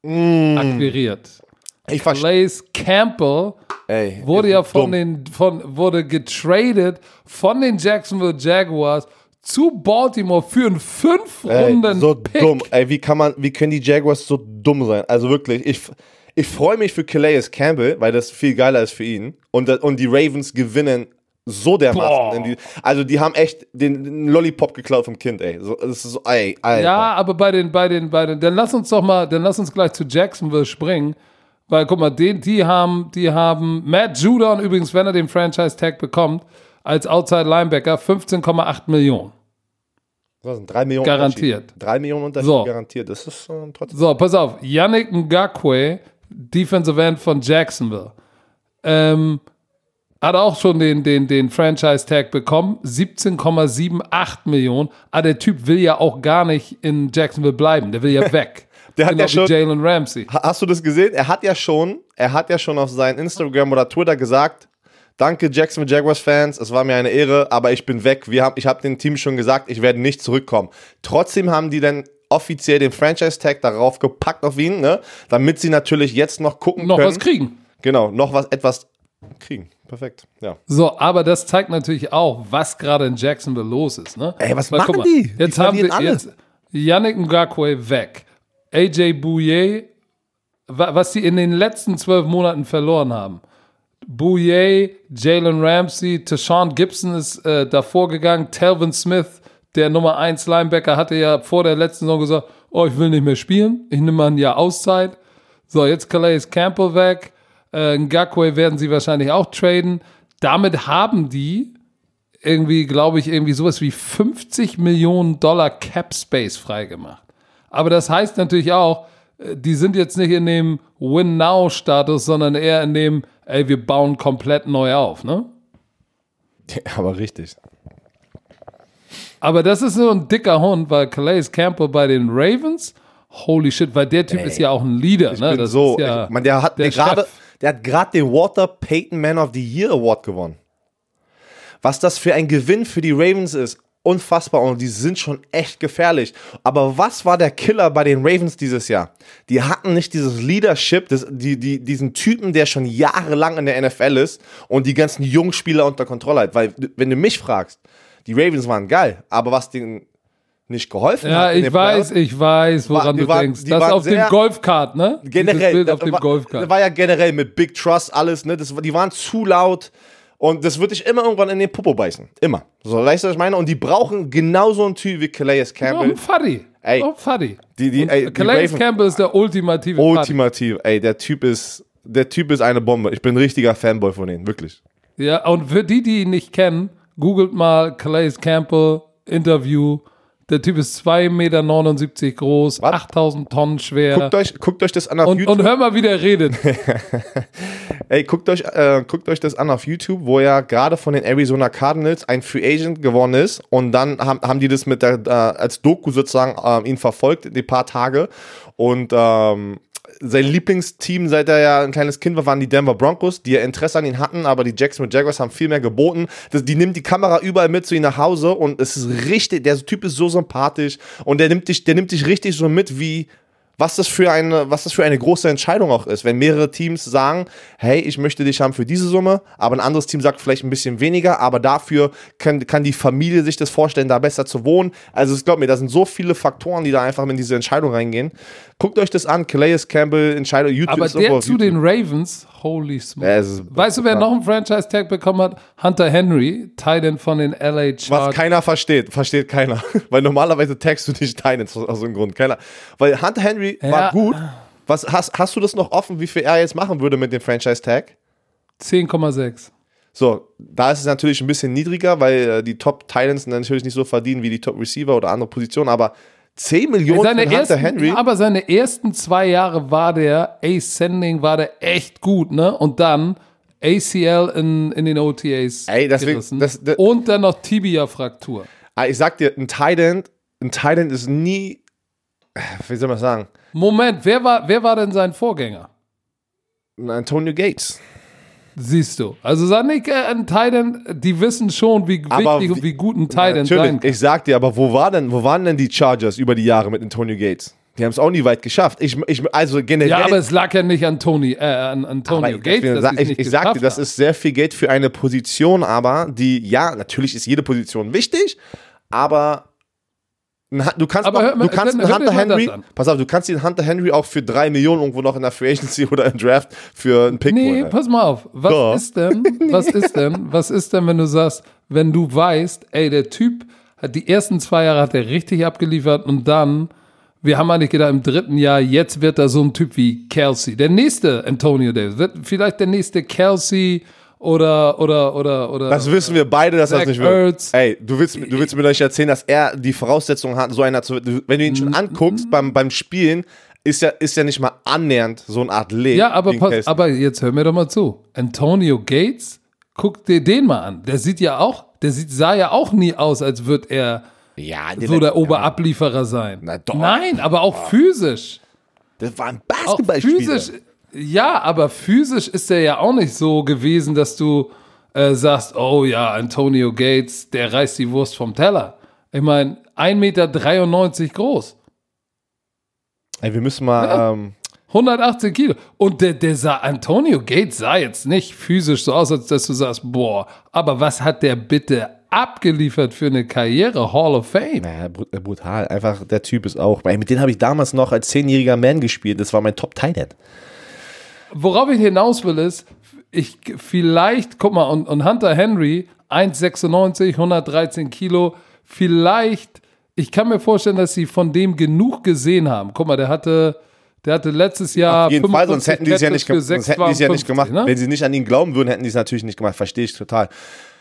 Mm. akquiriert. Ich verstehe. Blaze Campbell Ey, wurde ja von dumm. den, von, wurde getradet von den Jacksonville Jaguars zu Baltimore für einen fünf Ey, Runden so Pick. dumm. Ey, wie kann man, wie können die Jaguars so dumm sein? Also wirklich, ich, ich freue mich für Calais Campbell, weil das viel geiler ist für ihn. Und, das- und die Ravens gewinnen so dermaßen. Die, also die haben echt den, Lollipop geklaut vom Kind, ey. So, das ist so, ey, Alter. Ja, aber bei den, bei den, bei den, dann lass uns doch mal, dann lass uns gleich zu Jacksonville springen. Weil, guck mal, den, die haben, die haben Matt Judon übrigens, wenn er den Franchise-Tag bekommt, als Outside Linebacker 15,8 Millionen. Was sind drei Millionen Garantiert. Unterschied. Drei Millionen Unterschied So. garantiert. Das ist äh, trotzdem. So, pass auf. Yannick Ngakwe, Defensive End von Jacksonville, ähm, hat auch schon den, den, den Franchise-Tag bekommen. 17,78 Millionen. Aber der Typ will ja auch gar nicht in Jacksonville bleiben. Der will ja weg. Der hat genau ja schon- Jalen Ramsey. Ha- Hast du das gesehen? Er hat ja schon, er hat ja schon auf sein Instagram oder Twitter gesagt, danke Jacksonville Jaguars Fans, es war mir eine Ehre, aber ich bin weg. Wir haben, ich habe dem Team schon gesagt, ich werde nicht zurückkommen. Trotzdem haben die dann offiziell den Franchise Tag darauf gepackt auf ihn, ne? Damit sie natürlich jetzt noch gucken Noch können. was kriegen. Genau, noch was etwas kriegen. Perfekt. Ja. So, aber das zeigt natürlich auch, was gerade in Jacksonville los ist. Ne? Ey, was Weil, machen guck die? Die Jetzt haben verlieren wir alle. jetzt Yannick Ngakwe weg. AJ Bouye, wa- was sie in den letzten zwölf Monaten verloren haben. Bouye, Jalen Ramsey, Tashawn Gibson ist äh, davor gegangen. Telvin Smith, der Nummer 1 Linebacker, hatte ja vor der letzten Saison gesagt, oh, ich will nicht mehr spielen. Ich nehme mal ein Jahr Auszeit. So, jetzt Calais Campbell weg. Äh, Ngakwe werden sie wahrscheinlich auch traden. Damit haben die irgendwie, glaube ich, irgendwie sowas wie 50 Millionen Dollar Cap Space freigemacht. Aber das heißt natürlich auch, äh, die sind jetzt nicht in dem Win-Now-Status, sondern eher in dem, ey, wir bauen komplett neu auf, ne? Aber richtig. Aber das ist so ein dicker Hund, weil Calais Campbell bei den Ravens, holy shit, weil der Typ Ey, ist ja auch ein Leader. Ich ne? bin das so, ja ich, man, der hat gerade, der hat gerade den Walter Payton Man of the Year Award gewonnen. Was das für ein Gewinn für die Ravens ist, unfassbar und die sind schon echt gefährlich. Aber was war der Killer bei den Ravens dieses Jahr? Die hatten nicht dieses Leadership, das, die, die, diesen Typen, der schon jahrelang in der NFL ist und die ganzen jungen Spieler unter Kontrolle hat. Weil, wenn du mich fragst, die Ravens waren geil, aber was denen nicht geholfen Ja, hat. in ich den weiß, Playoffs, ich weiß, woran War- die du waren- denkst. die Das auf dem Golfkart, ne? Generell, Bild das auf dem war, Golfkart. war ja generell mit Big Trust alles, ne? Das, die waren zu laut und das wird dich immer irgendwann in den Popo beißen. Immer. So, weißt du, was ich meine? Und die brauchen genauso einen Typ wie Calais Campbell. ein Fuddy. Ey. Oh, Fuddy. Die- die- ey, die Calais Raven- Campbell ist der ultimative. Ultimativ. Ey, der Typ ist, der Typ ist eine Bombe. Ich bin ein richtiger Fanboy von denen, wirklich. Ja, und für die, die ihn nicht kennen, googelt mal Calais Campbell Interview. Der Typ ist 2,79 Meter groß, Was? 8000 Tonnen schwer. Guckt euch, guckt euch das an auf und, YouTube. und hör mal, wie der redet. Ey, guckt euch, äh, guckt euch das an auf YouTube, wo er gerade von den Arizona Cardinals ein Free Agent gewonnen ist und dann haben, haben die das mit der, äh, als Doku sozusagen äh, ihn verfolgt, die paar Tage und ähm, sein Lieblingsteam, seit er ja ein kleines Kind war, waren die Denver Broncos, die ja Interesse an ihn hatten, aber die Jacksonville Jaguars haben viel mehr geboten. Das, die nimmt die Kamera überall mit zu ihm nach Hause und es ist richtig, der Typ ist so sympathisch und der nimmt dich, der nimmt dich richtig so mit, wie was das für eine, was das für eine große Entscheidung auch ist, wenn mehrere Teams sagen, hey, ich möchte dich haben für diese Summe, aber ein anderes Team sagt vielleicht ein bisschen weniger, aber dafür kann, kann die Familie sich das vorstellen, da besser zu wohnen. Also ich glaube mir, da sind so viele Faktoren, die da einfach in diese Entscheidung reingehen. Guckt euch das an, Calais Campbell, Entscheidung, YouTube Aber der zu YouTube. den Ravens, holy smoke. Ja, es ist- weißt du, wer noch einen Franchise-Tag bekommen hat? Hunter Henry, Titan von den LA Was Chargers. keiner versteht, versteht keiner. Weil normalerweise tagst du nicht aus aus so einem Grund. Keiner. Weil Hunter Henry Ja. war gut. Was, hast, hast du das noch offen, wie viel er jetzt machen würde mit dem Franchise-Tag? 10,6. So, da ist es natürlich ein bisschen niedriger, weil äh, die Top Titans natürlich nicht so verdienen wie die Top Receiver oder andere Positionen, aber 10 Millionen Seine für ersten, Henry. Aber seine ersten zwei Jahre war der Ascending, war der echt gut, ne? Und dann ACL in, in den OTAs. Ey, deswegen- gerissen. das- das- Und dann noch Tibia-Fraktur. Ah, ich sag dir, ein Titan, ein Titan ist nie, wie soll man sagen, Moment, wer war, wer war denn sein Vorgänger? Antonio Gates. Siehst du. Also sag nicht, äh, ein Titan, die wissen schon, wie Aber wichtig wie- und wie gut ein Titan sein kann. ich sag dir, aber wo, war denn, wo waren denn die Chargers über die Jahre mit Antonio Gates? Die haben es auch nie weit geschafft. Ich, ich, also generell. Ja, aber es lag ja nicht an Tony, äh, an Antonio Gates, dass ich, ich sag dir, geschafft das ist sehr viel Geld für eine Position, aber die, ja, natürlich ist jede Position wichtig, aber du kannst, Aber noch, hör mal, du kannst dann Hunter Henry, pass auf, du kannst den Hunter Henry auch für drei Millionen irgendwo noch in der Free Agency oder im Draft für einen Pick Nee, holen. pass mal auf. Was Doch. ist denn, was ist denn, was ist denn, wenn du sagst, wenn du weißt, ey, der Typ hat die ersten zwei Jahre hat er richtig abgeliefert und dann, wir haben eigentlich gedacht, im dritten Jahr, jetzt wird er so ein Typ wie Kelsey. Der nächste Antonio Davis, wird vielleicht der nächste Kelsey oder, oder, oder, oder. Das wissen wir beide, dass Zach das nicht wird. Ey, du willst, du willst mir doch nicht erzählen, dass er die Voraussetzungen hat, so einer zu. Wenn du ihn schon anguckst beim, beim Spielen, ist ja, ist ja nicht mal annähernd so ein Athlet. ja, aber pass, aber jetzt hör mir doch mal zu. Antonio Gates, guck dir den mal an. Der sieht ja auch, der sieht, sah ja auch nie aus, als würde er ja, so der Oberablieferer sein. Na doch. Nein, aber auch physisch. das war ein Auch Basketballspieler. physisch. Ja, aber physisch ist er ja auch nicht so gewesen, dass du äh, sagst, oh ja, Antonio Gates, der reißt die Wurst vom Teller. Ich meine, 1,93 Meter groß, Ey, wir müssen mal. Ähm, 118 Kilo. Und der, der sah, Antonio Gates sah jetzt nicht physisch so aus, als dass du sagst, boah, aber was hat der bitte abgeliefert für eine Karriere? Hall of Fame. naja, brut- äh, brutal. Einfach, der Typ ist auch. Mit dem habe ich damals noch als zehnjähriger Man gespielt. Das war mein top tight end Worauf ich hinaus will, ist, ich vielleicht, guck mal, und, und Hunter Henry, 1,96, 113 Kilo, vielleicht, ich kann mir vorstellen, dass sie von dem genug gesehen haben. Guck mal, der hatte, der hatte letztes Jahr. Auf jeden Fall, sonst 55 hätten die es ja nicht, sonst hätten die es ja nicht 6,52, gemacht. ne? Wenn sie nicht an ihn glauben würden, hätten die es natürlich nicht gemacht. Verstehe ich total.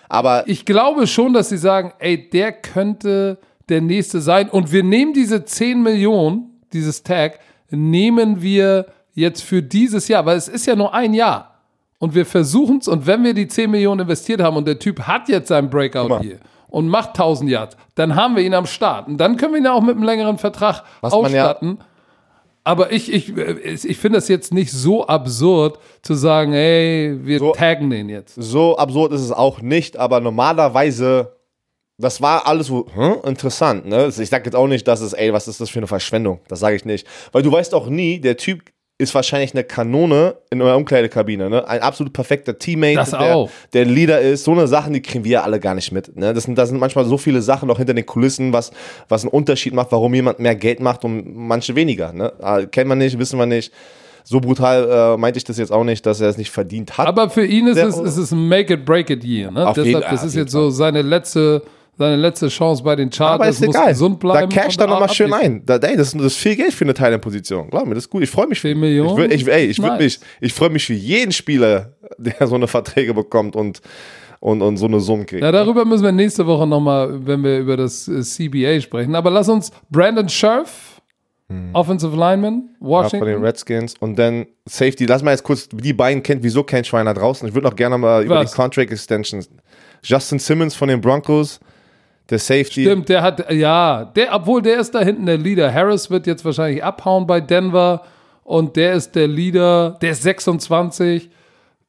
Aber Ich glaube schon, dass sie sagen, ey, der könnte der nächste sein. Und wir nehmen diese 10 Millionen, dieses Tag, nehmen wir jetzt für dieses Jahr, weil es ist ja nur ein Jahr. Und wir versuchen es, und wenn wir die 10 Millionen investiert haben und der Typ hat jetzt seinen Breakout hier und macht 1000 Yards, dann haben wir ihn am Start. Und dann können wir ihn auch mit einem längeren Vertrag Was man ja- ausstatten. Aber ich, ich, ich finde das jetzt nicht so absurd zu sagen, ey, wir So- taggen den jetzt. So absurd ist es auch nicht, aber normalerweise, das war alles so hm, interessant. Ne? Ich sag jetzt auch nicht, dass es, ey, was ist das für eine Verschwendung? Das sage ich nicht. Weil du weißt auch nie, der Typ ist wahrscheinlich eine Kanone in eurer Umkleidekabine. Ne? Ein absolut perfekter Teammate, Das der, auch. der Leader ist. So eine Sachen, die kriegen wir ja alle gar nicht mit. Ne? Das, sind, das sind manchmal so viele Sachen noch hinter den Kulissen, was, was einen Unterschied macht, warum jemand mehr Geld macht und manche weniger. Ne? Ah, Kennt man nicht, wissen wir nicht. So brutal äh, meinte ich das jetzt auch nicht, dass er es nicht verdient hat. Aber für ihn ist Der- es, ist es ein Make-it-Break-it-Year. Ne? Jeden- das ist jetzt so seine letzte, seine letzte Chance bei den Chargers. Aber ist egal. gesund bleiben. da cash da nochmal schön ein. Da, ey, das, ist- das ist viel Geld für eine Thailand-Position. Glaub mir, das ist gut. Ich freue mich. 10 Millionen? Ich, ich, ey, ich, Nice. mich, ich freue mich für jeden Spieler, der so eine Verträge bekommt und, und, und so eine Summe kriegt. Ja, darüber müssen wir nächste Woche nochmal, wenn wir über das äh, CBA sprechen. Aber lass uns Brandon Scherf, Offensive Lineman, Hm. Ja, von Washington. den Redskins. Und dann Safety. Lass mal jetzt kurz, die beiden kennt wieso kein Schweiner draußen. Ich würde noch gerne mal über Was? die Contract Extensions. Justin Simmons von den Broncos, der Safety. Stimmt, der hat, ja, der, obwohl der ist da hinten der Leader. Harris wird jetzt wahrscheinlich abhauen bei Denver und der ist der Leader, der ist 26.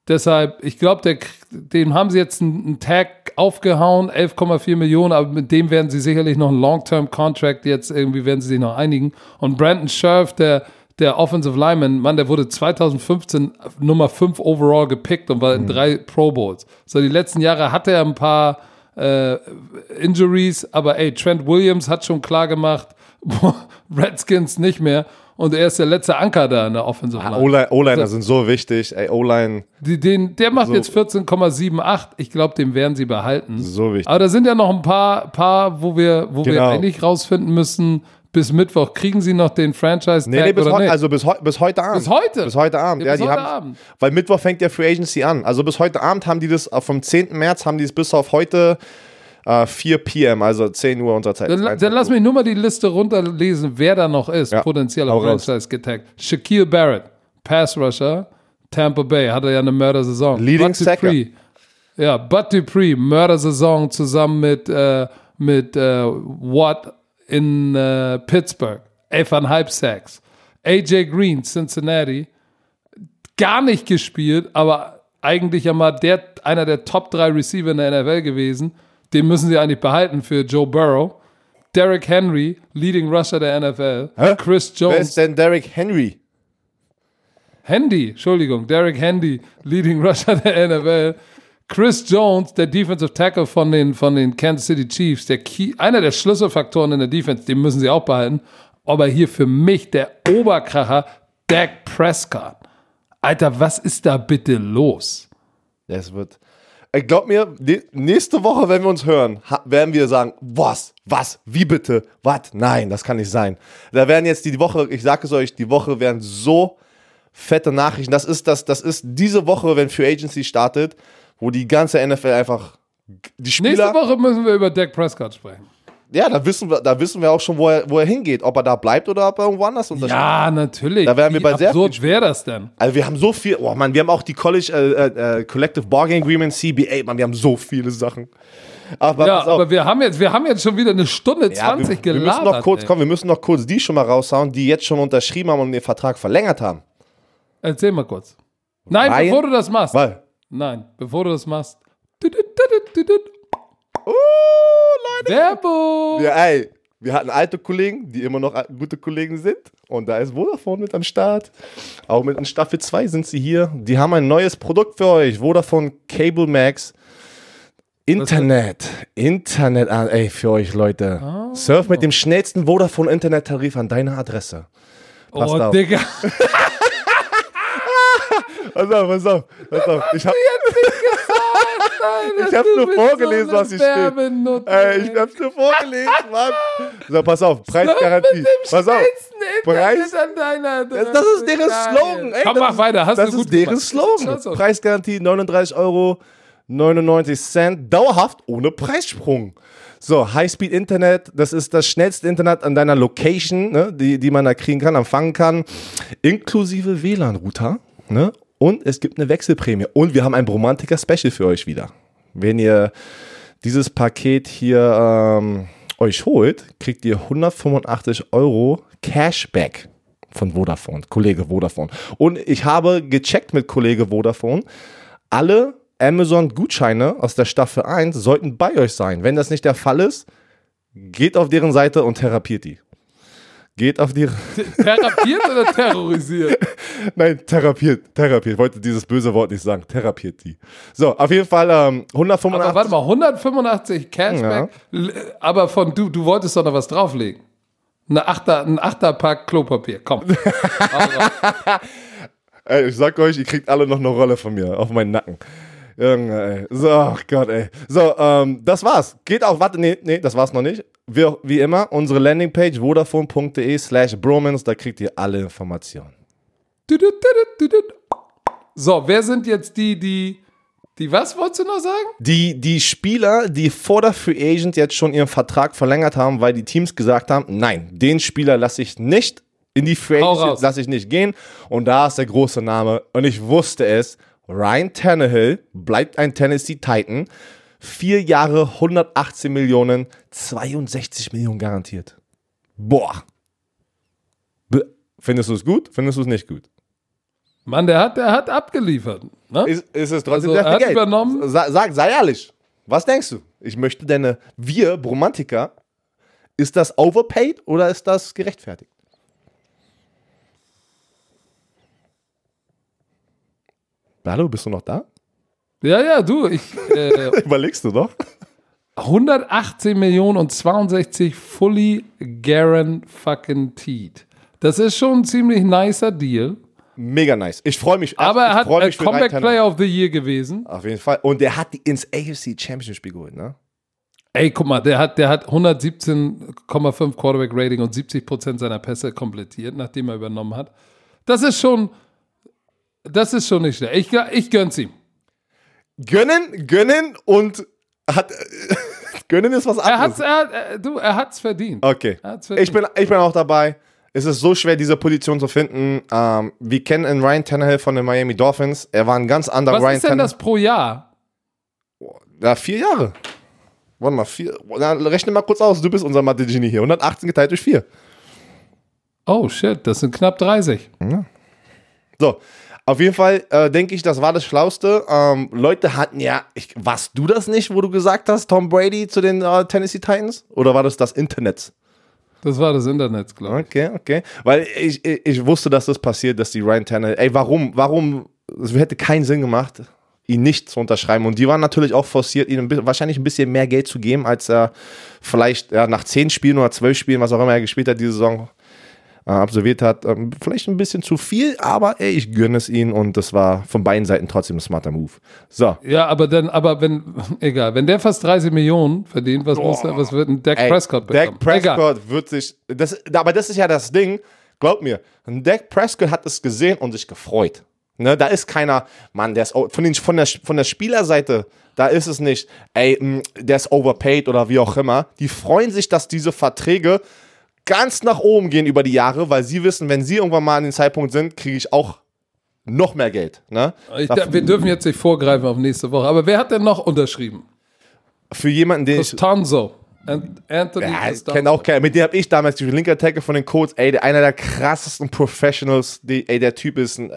Deshalb, ich glaube, dem haben sie jetzt einen, einen Tag aufgehauen, 11,4 Millionen, aber mit dem werden sie sicherlich noch einen Long-Term-Contract jetzt irgendwie werden sie sich noch einigen. Und Brandon Scherf, der, der Offensive Lineman, Mann, der wurde 2015 Nummer 5 overall gepickt und war in drei Pro Bowls. So, die letzten Jahre hatte er ein paar äh, Injuries, aber ey, Trent Williams hat schon klar gemacht, Redskins nicht mehr. Und er ist der letzte Anker da in der Offensive Line. O-Line- O-Liner sind so wichtig. Ey, O-Line, den, der macht So. jetzt 14,78. Ich glaube, den werden sie behalten. so wichtig. Aber da sind ja noch ein paar, paar wo wir, wo wir Genau. eigentlich rausfinden müssen, bis Mittwoch kriegen sie noch den Franchise Nee, nee, bis, oder heu nicht? also bis, heu bis heute Abend. Bis heute? Bis heute Abend. Ja, Ja, bis die heute haben, Abend. Weil Mittwoch fängt der Free Agency an. Also bis heute Abend haben die das, äh, vom 10. März haben die es bis auf heute äh, 4 p.m., also 10 Uhr unserer Zeit. dann, dann lass mich nur mal die Liste runterlesen, wer da noch ist, Ja, potenzieller. Franchise getaggt. Shaquille Barrett, Pass Rusher, Tampa Bay, hatte ja eine Mördersaison. Leading Sacker. Ja, Bud Dupree, Mördersaison zusammen mit, äh, mit äh, Watt in äh, Pittsburgh, 11,5 Sacks. AJ Green, Cincinnati, gar nicht gespielt, aber eigentlich ja mal der, einer der Top 3 Receiver in der NFL gewesen. Den müssen sie eigentlich behalten für Joe Burrow. Derrick Henry, Leading Rusher der NFL. Hä? Chris Wer Jones. ist denn Derrick Henry? Handy, Entschuldigung, Derrick Handy, Leading Rusher der NFL. Chris Jones, der Defensive Tackle von den, von den Kansas City Chiefs, der Key, einer der Schlüsselfaktoren in der Defense, den müssen sie auch behalten. Aber hier für mich der Oberkracher, Dak Prescott. Alter, was ist da bitte los? Das wird. Ey, glaub mir, nächste Woche, wenn wir uns hören, werden wir sagen, was, was, wie bitte, was? Nein, das kann nicht sein. Da werden jetzt die Woche, ich sage es euch, die Woche werden so fette Nachrichten. Das ist das, das ist diese Woche, wenn Free Agency startet, wo die ganze NFL einfach die Spieler. Nächste Woche müssen wir über Dak Prescott sprechen. Ja, da wissen wir, da wissen wir auch schon, wo er, wo er hingeht, ob er da bleibt oder ob er irgendwo anders unterschreibt. Ja, natürlich. Da wären wir Wie bei sehr absurd wäre das denn? Also wir haben so viel, oh Mann, wir haben auch die College äh, äh, äh, Collective Bargaining Agreement, CBA, Mann, wir haben so viele Sachen. Aber, Ja, aber wir haben jetzt, wir haben jetzt schon wieder eine Stunde Ja, 20 wir, wir gelabert. müssen noch kurz, ey. komm, wir müssen noch kurz die schon mal raushauen, die jetzt schon unterschrieben haben und den Vertrag verlängert haben. Erzähl mal kurz. Nein, Ryan? bevor du das machst. Weil, Nein, bevor du das machst. Werbung! uh, Leute, wir, ey, wir hatten alte Kollegen, die immer noch gute Kollegen sind und da ist Vodafone mit am Start. Auch mit in Staffel 2 sind sie hier. Die haben ein neues Produkt für euch, Vodafone Cable Max. Internet, Internet, an, ey, für euch Leute. Ah. Surf mit dem schnellsten Vodafone Internettarif an deine Adresse. Passt oh, auf. Digga. Pass auf, pass auf, pass auf. Ich hab, ich hab's nur vorgelesen, was hier steht. ey, ich hab's nur vorgelesen, Mann. So, pass auf, Preisgarantie. Pass auf. Preis- an deiner Das, das ist deren Geil. Slogan, ey. Komm, mach weiter. Hast das du gut ist deren gemacht. Slogan. Preisgarantie 39 Euro 99 Cent, dauerhaft ohne Preissprung. So, Highspeed Internet, das ist das schnellste Internet an deiner Location, ne, die, die man da kriegen kann, empfangen kann, inklusive WLAN-Router. Ne? Und es gibt eine Wechselprämie. Und wir haben ein Bromantiker Special für euch wieder. Wenn ihr dieses Paket hier ähm, euch holt, kriegt ihr 185 Euro Cashback von Vodafone, Kollege Vodafone. Und ich habe gecheckt mit Kollege Vodafone, alle Amazon-Gutscheine aus der Staffel 1 sollten bei euch sein. Wenn das nicht der Fall ist, geht auf deren Seite und therapiert die. Geht auf die. Therapiert oder terrorisiert? Nein, therapiert, therapiert. Ich wollte dieses böse Wort nicht sagen. Therapiert die. So, auf jeden Fall ähm, 185. Aber warte mal, 185 Cashback, l- aber von du, du wolltest doch noch was drauflegen. Eine Achter, ein Achterpack Klopapier, komm. Ey, ich sag euch, ihr kriegt alle noch eine Rolle von mir auf meinen Nacken. Junge, ey. So, ach Gott, ey. So, ähm, das war's. Geht auch, warte, nee, nee, das war's noch nicht. Wir, wie immer, unsere Landingpage vodafone.de slash bromance, da kriegt ihr alle Informationen. so, wer sind jetzt die, die, die, was wolltest du noch sagen? Die, die Spieler, die vor der Free Agent jetzt schon ihren Vertrag verlängert haben, weil die Teams gesagt haben, nein, den Spieler lasse ich nicht in die Free Agent lasse ich nicht gehen. Und da ist der große Name. Und ich wusste es. Ryan Tannehill bleibt ein Tennessee Titan. Vier Jahre, 118 Millionen, 62 Millionen garantiert. Boah. Findest du es gut? Findest du es nicht gut? Mann, der hat, der hat abgeliefert. Ne? Ist, ist es trotzdem Also, sehr er hat Geld? übernommen. Sa sag, sei ehrlich. Was denkst du? Ich möchte deine, wir, Bromantiker, ist das overpaid oder ist das gerechtfertigt? Hallo, bist du noch da? Ja, ja, du, ich, äh, Überlegst du doch? 118 Millionen und 62 fully guaranteed. Das ist schon ein ziemlich nicer Deal. Mega nice. Ich freue mich. Aber er hat äh, mich für Comeback. Player of the Year gewesen. Auf jeden Fall. Und der hat die ins AFC Championship Spiel geholt, ne? Ey, guck mal, der hat, der hat 117,5 Quarterback Rating und 70 Prozent seiner Pässe komplettiert, nachdem er übernommen hat. Das ist schon, das ist schon nicht schlecht. Ich, ich gönn's ihm. Gönnen, gönnen und hat. gönnen ist was Er anderes. hat's, er, hat- er, du, er hat's verdient. Okay. Er hat's verdient. Ich bin, ich bin auch dabei. Es ist so schwer, diese Position zu finden. Ähm, wir kennen einen Ryan Tannehill von den Miami Dolphins. Er war ein ganz anderer Was Ryan ist denn das pro Jahr? Ja, vier Jahre. Warte mal, vier. Na, rechne mal kurz aus. Du bist unser Mathe-Genie hier. 118 geteilt durch vier. Oh shit, das sind knapp 30. So. Auf jeden Fall äh, denke ich, das war das Schlauste. Ähm, Leute hatten ja, ich, warst du das nicht, wo du gesagt hast, Tom Brady zu den äh, Tennessee Titans? Oder war das das Internet? Das war das Internet, glaube ich. Okay, okay. Weil ich, ich, ich wusste, dass das passiert, dass die Ryan Tannehill, ey, warum, warum, es hätte keinen Sinn gemacht, ihn nicht zu unterschreiben. Und die waren natürlich auch forciert, ihm wahrscheinlich ein bisschen mehr Geld zu geben, als er vielleicht ja, nach zehn Spielen oder zwölf Spielen, was auch immer er gespielt hat, diese Saison äh, absolviert hat. Ähm, vielleicht ein bisschen zu viel, aber ey, ich gönne es ihm und das war von beiden Seiten trotzdem ein smarter Move. So. Ja, aber dann, aber wenn, egal, wenn der fast 30 Millionen verdient, was muss er, was wird ein Dak Ey, Prescott bekommen? Dak Egal. Prescott wird sich. Das, aber das ist ja das Ding. Glaub mir, Dak Prescott hat es gesehen und sich gefreut. Ne, da ist keiner, Mann, der ist von, den, von, der, von der Spielerseite, da ist es nicht, ey, der ist overpaid oder wie auch immer. Die freuen sich, dass diese Verträge ganz nach oben gehen über die Jahre, weil sie wissen, wenn sie irgendwann mal an den Zeitpunkt sind, kriege ich auch noch mehr Geld. Ne? Ich, wir dürfen jetzt nicht vorgreifen auf nächste Woche. Aber wer hat denn noch unterschrieben? für jemanden, den ich. Costanzo. An- Anthony Ja, kenne auch keinen. Mit dem habe ich damals die linke Attacker von den Colts. Ey, der, einer der krassesten Professionals. Die, ey, der Typ ist, ein,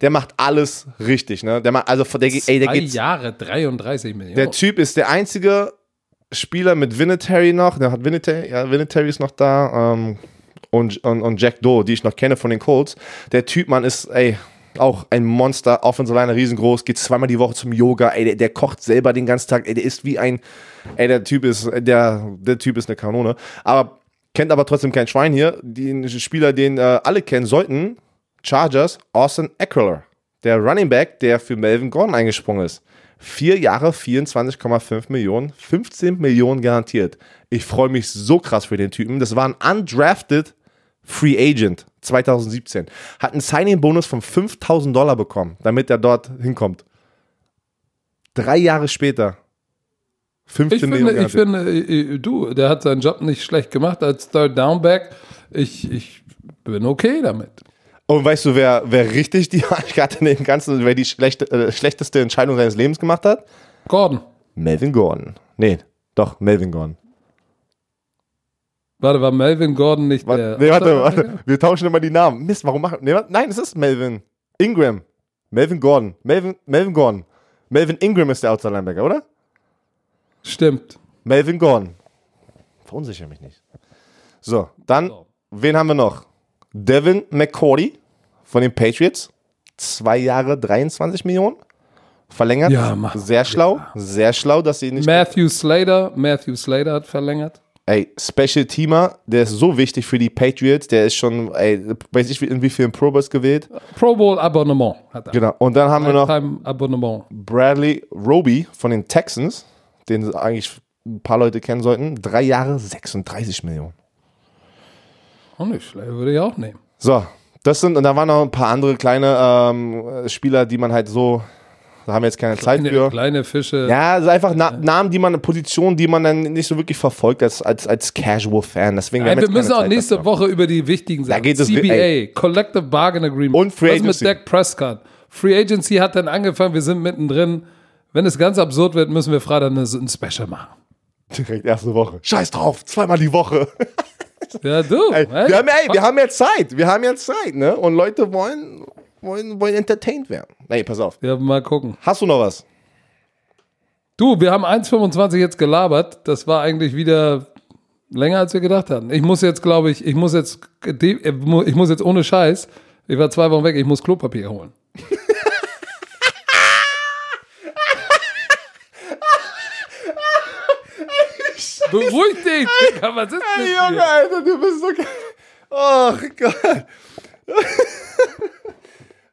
der macht alles richtig. Ne, der macht also der, ey, der Zwei. Jahre, 33 Millionen. Der Typ ist der einzige Spieler mit Vinatieri noch. Der hat Vinatieri, ja, Vinatieri ist noch da. Ähm, und, und, und Jack Doe, die ich noch kenne von den Colts. Der Typ, Mann, ist, ey, auch ein Monster, Offensive Line riesengroß, geht zweimal die Woche zum Yoga, ey, der, der kocht selber den ganzen Tag, ey, der ist wie ein, ey, der Typ ist, der, der Typ ist eine Kanone. Aber kennt aber trotzdem kein Schwein hier. Den Spieler, den äh, alle kennen sollten, Chargers, Austin Eckler. Der Running Back, der für Melvin Gordon eingesprungen ist. Vier Jahre, 24,5 Millionen, 15 Millionen garantiert. Ich freue mich so krass für den Typen. Das war ein undrafted Free Agent 2017. Hat einen Signing-Bonus von 5000 Dollar bekommen, damit er dort hinkommt. Drei Jahre später. 15 ich Millionen finde, ich finde, äh, äh, du, der hat seinen Job nicht schlecht gemacht als Third Down Back. Ich, ich bin okay damit. Und weißt du, wer, wer richtig die Arschkarte in dem Ganzen, wer die schlechte, äh, schlechteste Entscheidung seines Lebens gemacht hat? Gordon. Melvin Gordon. Nee, Doch, Melvin Gordon. Warte, war Melvin Gordon nicht Warte, der. nee, warte, warte. Wir tauschen immer die Namen. Mist, warum machen. Nee, warte, nein, es ist Melvin. Ingram. Melvin Gordon. Melvin, Melvin Gordon. Melvin Ingram ist der Outside Linebacker, oder? Stimmt. Melvin Gordon. Verunsichere mich nicht. So, dann, So. wen haben wir noch? Devin McCourty von den Patriots. Zwei Jahre, 23 Millionen. Verlängert. Ja, mach- Sehr schlau. Sehr schlau, dass sie nicht. Matthew Slater. Matthew Slater hat verlängert. Ey, Special Teamer, der ist so wichtig für die Patriots. Der ist schon, ey, weiß ich, in wie vielen Pro Bowls gewählt. Pro Bowl Abonnement hat er. Genau. Und dann haben wir noch Abonnement. Bradley Roby von den Texans, den eigentlich ein paar Leute kennen sollten. Drei Jahre, 36 Millionen. Auch nicht schlecht, würde ich auch nehmen. So, das sind, und da waren noch ein paar andere kleine ähm, Spieler, die man halt so, da haben wir jetzt keine Zeit Kleine, für. kleine Fische. Ja, ist einfach Na Namen, die man, Positionen, die man dann nicht so wirklich verfolgt als, als, als Casual-Fan. Deswegen wir jetzt müssen auch Zeit nächste dafür. Woche über die wichtigen Sachen. geht es- CBA, ey. Collective Bargain Agreement. Und Free Was Agency. mit Dak Prescott? Free Agency hat dann angefangen, wir sind mittendrin. Wenn es ganz absurd wird, müssen wir Freitag eine, ein Special machen. Direkt erste Woche. Scheiß drauf, zweimal die Woche. Ja, du. Ey, wir, haben, ey, wir haben ja Zeit. Wir haben ja Zeit, ne? Und Leute wollen, wollen, wollen entertained werden. Nee, pass auf. ja, mal gucken. Hast du noch was? Du, wir haben 1,25 jetzt gelabert. Das war eigentlich wieder länger, als wir gedacht hatten. Ich muss jetzt, glaube ich, ich muss jetzt, ich muss jetzt ohne Scheiß, ich war zwei Wochen weg, ich muss Klopapier holen. Beruhig dich, Digga, was ist Ey, Junge, dir? Alter, du bist so geil. Oh Gott.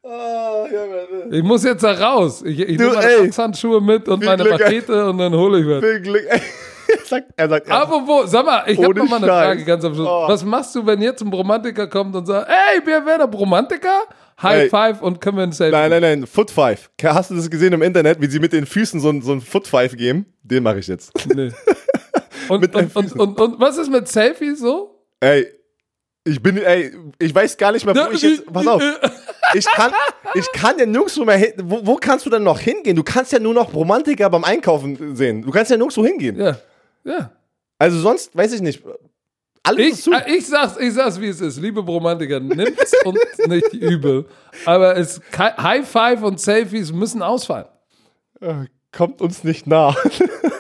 oh, Junge. Ich muss jetzt da raus. Ich, ich Du, nehme meine ey. Schutzhandschuhe mit und meine Glück, ey. Pakete und dann hole ich was. Viel Glück. Ey, er sagt, er sagt, Apropos, sag mal, ich habe noch mal eine Scheiß. Frage ganz am Schluss. Oh. Was machst du, wenn jetzt ein Bromantiker kommt und sagt, ey, wer wäre der Bromantiker? High Ey. Five und können wir ein Selfie? Nein, nein, nein, Foot Five. Hast du das gesehen im Internet, wie sie mit den Füßen so, ein- so ein Foot Five geben? Den mache ich jetzt. Nee. Und, Mit und, und, und, und was ist mit Selfies so? Ey, ich bin, ey, ich weiß gar nicht mehr, wo ich jetzt, pass auf. Ich kann, ich kann ja nirgendwo mehr hin, wo, wo kannst du denn noch hingehen? Du kannst ja nur noch Romantiker beim Einkaufen sehen. Du kannst ja nirgendwo hingehen. Ja, ja. Also sonst, weiß ich nicht. Alles Ich, zu. äh, ich, sag's, ich sag's, wie es ist. Liebe Bromantiker, nimmt's uns nicht übel. Aber es, High Five und Selfies müssen ausfallen. Äh, Kommt uns nicht nah.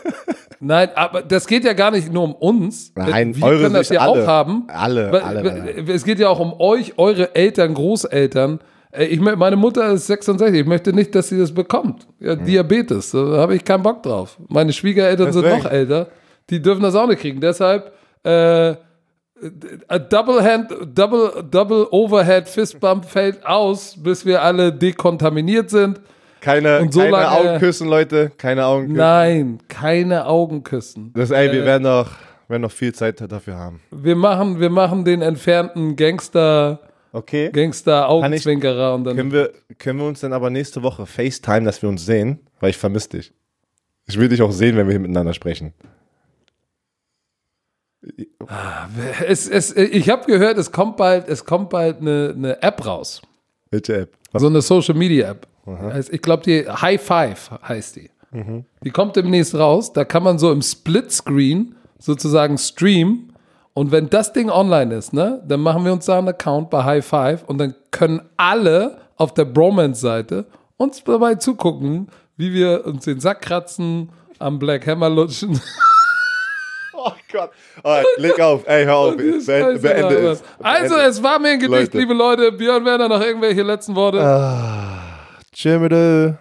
Nein, aber das geht ja gar nicht nur um uns. Nein, wir eure können das ja alle. auch haben. Alle, alle. Es geht ja auch um euch, eure Eltern, Großeltern. Äh, Ich, meine Mutter ist 66. Ich möchte nicht, dass sie das bekommt. Ja, Diabetes, da habe ich keinen Bock drauf. Meine Schwiegereltern sind Deswegen. noch älter. Die dürfen das auch nicht kriegen. Deshalb äh, a Double Hand, Double, Double Overhead Fist Bump fällt aus, bis wir alle dekontaminiert sind. Keine, so keine lange- Augen küssen, Leute. Keine Augen küssen. Nein, keine Augen küssen. Das, ey, wir werden noch, werden noch viel Zeit dafür haben. Wir machen, wir machen den entfernten Gangster, Okay. Gangster Augenzwinkerer und dann. Können wir, können wir uns dann aber nächste Woche FaceTime, dass wir uns sehen? Weil ich vermisse dich. Ich will dich auch sehen, wenn wir hier miteinander sprechen. Es, es, ich habe gehört, es kommt bald, es kommt bald eine, eine App raus. Welche App? Was? So eine Social Media App. Heißt- Ich glaube, die High Five heißt die. Die kommt demnächst raus. Da kann man so im Splitscreen sozusagen streamen. Und wenn das Ding online ist, ne, dann machen wir uns da einen Account bei High Five und dann können alle auf der Bromance-Seite uns dabei zugucken, wie wir uns den Sack kratzen, am Black Hammer lutschen. Oh Gott. Alright, leg auf. Ey, hör auf. Beende, Scheiße, beende es. Also, es war mir ein Gedicht, Leute. liebe Leute. Björn Werner, noch irgendwelche letzten Worte? Tjena!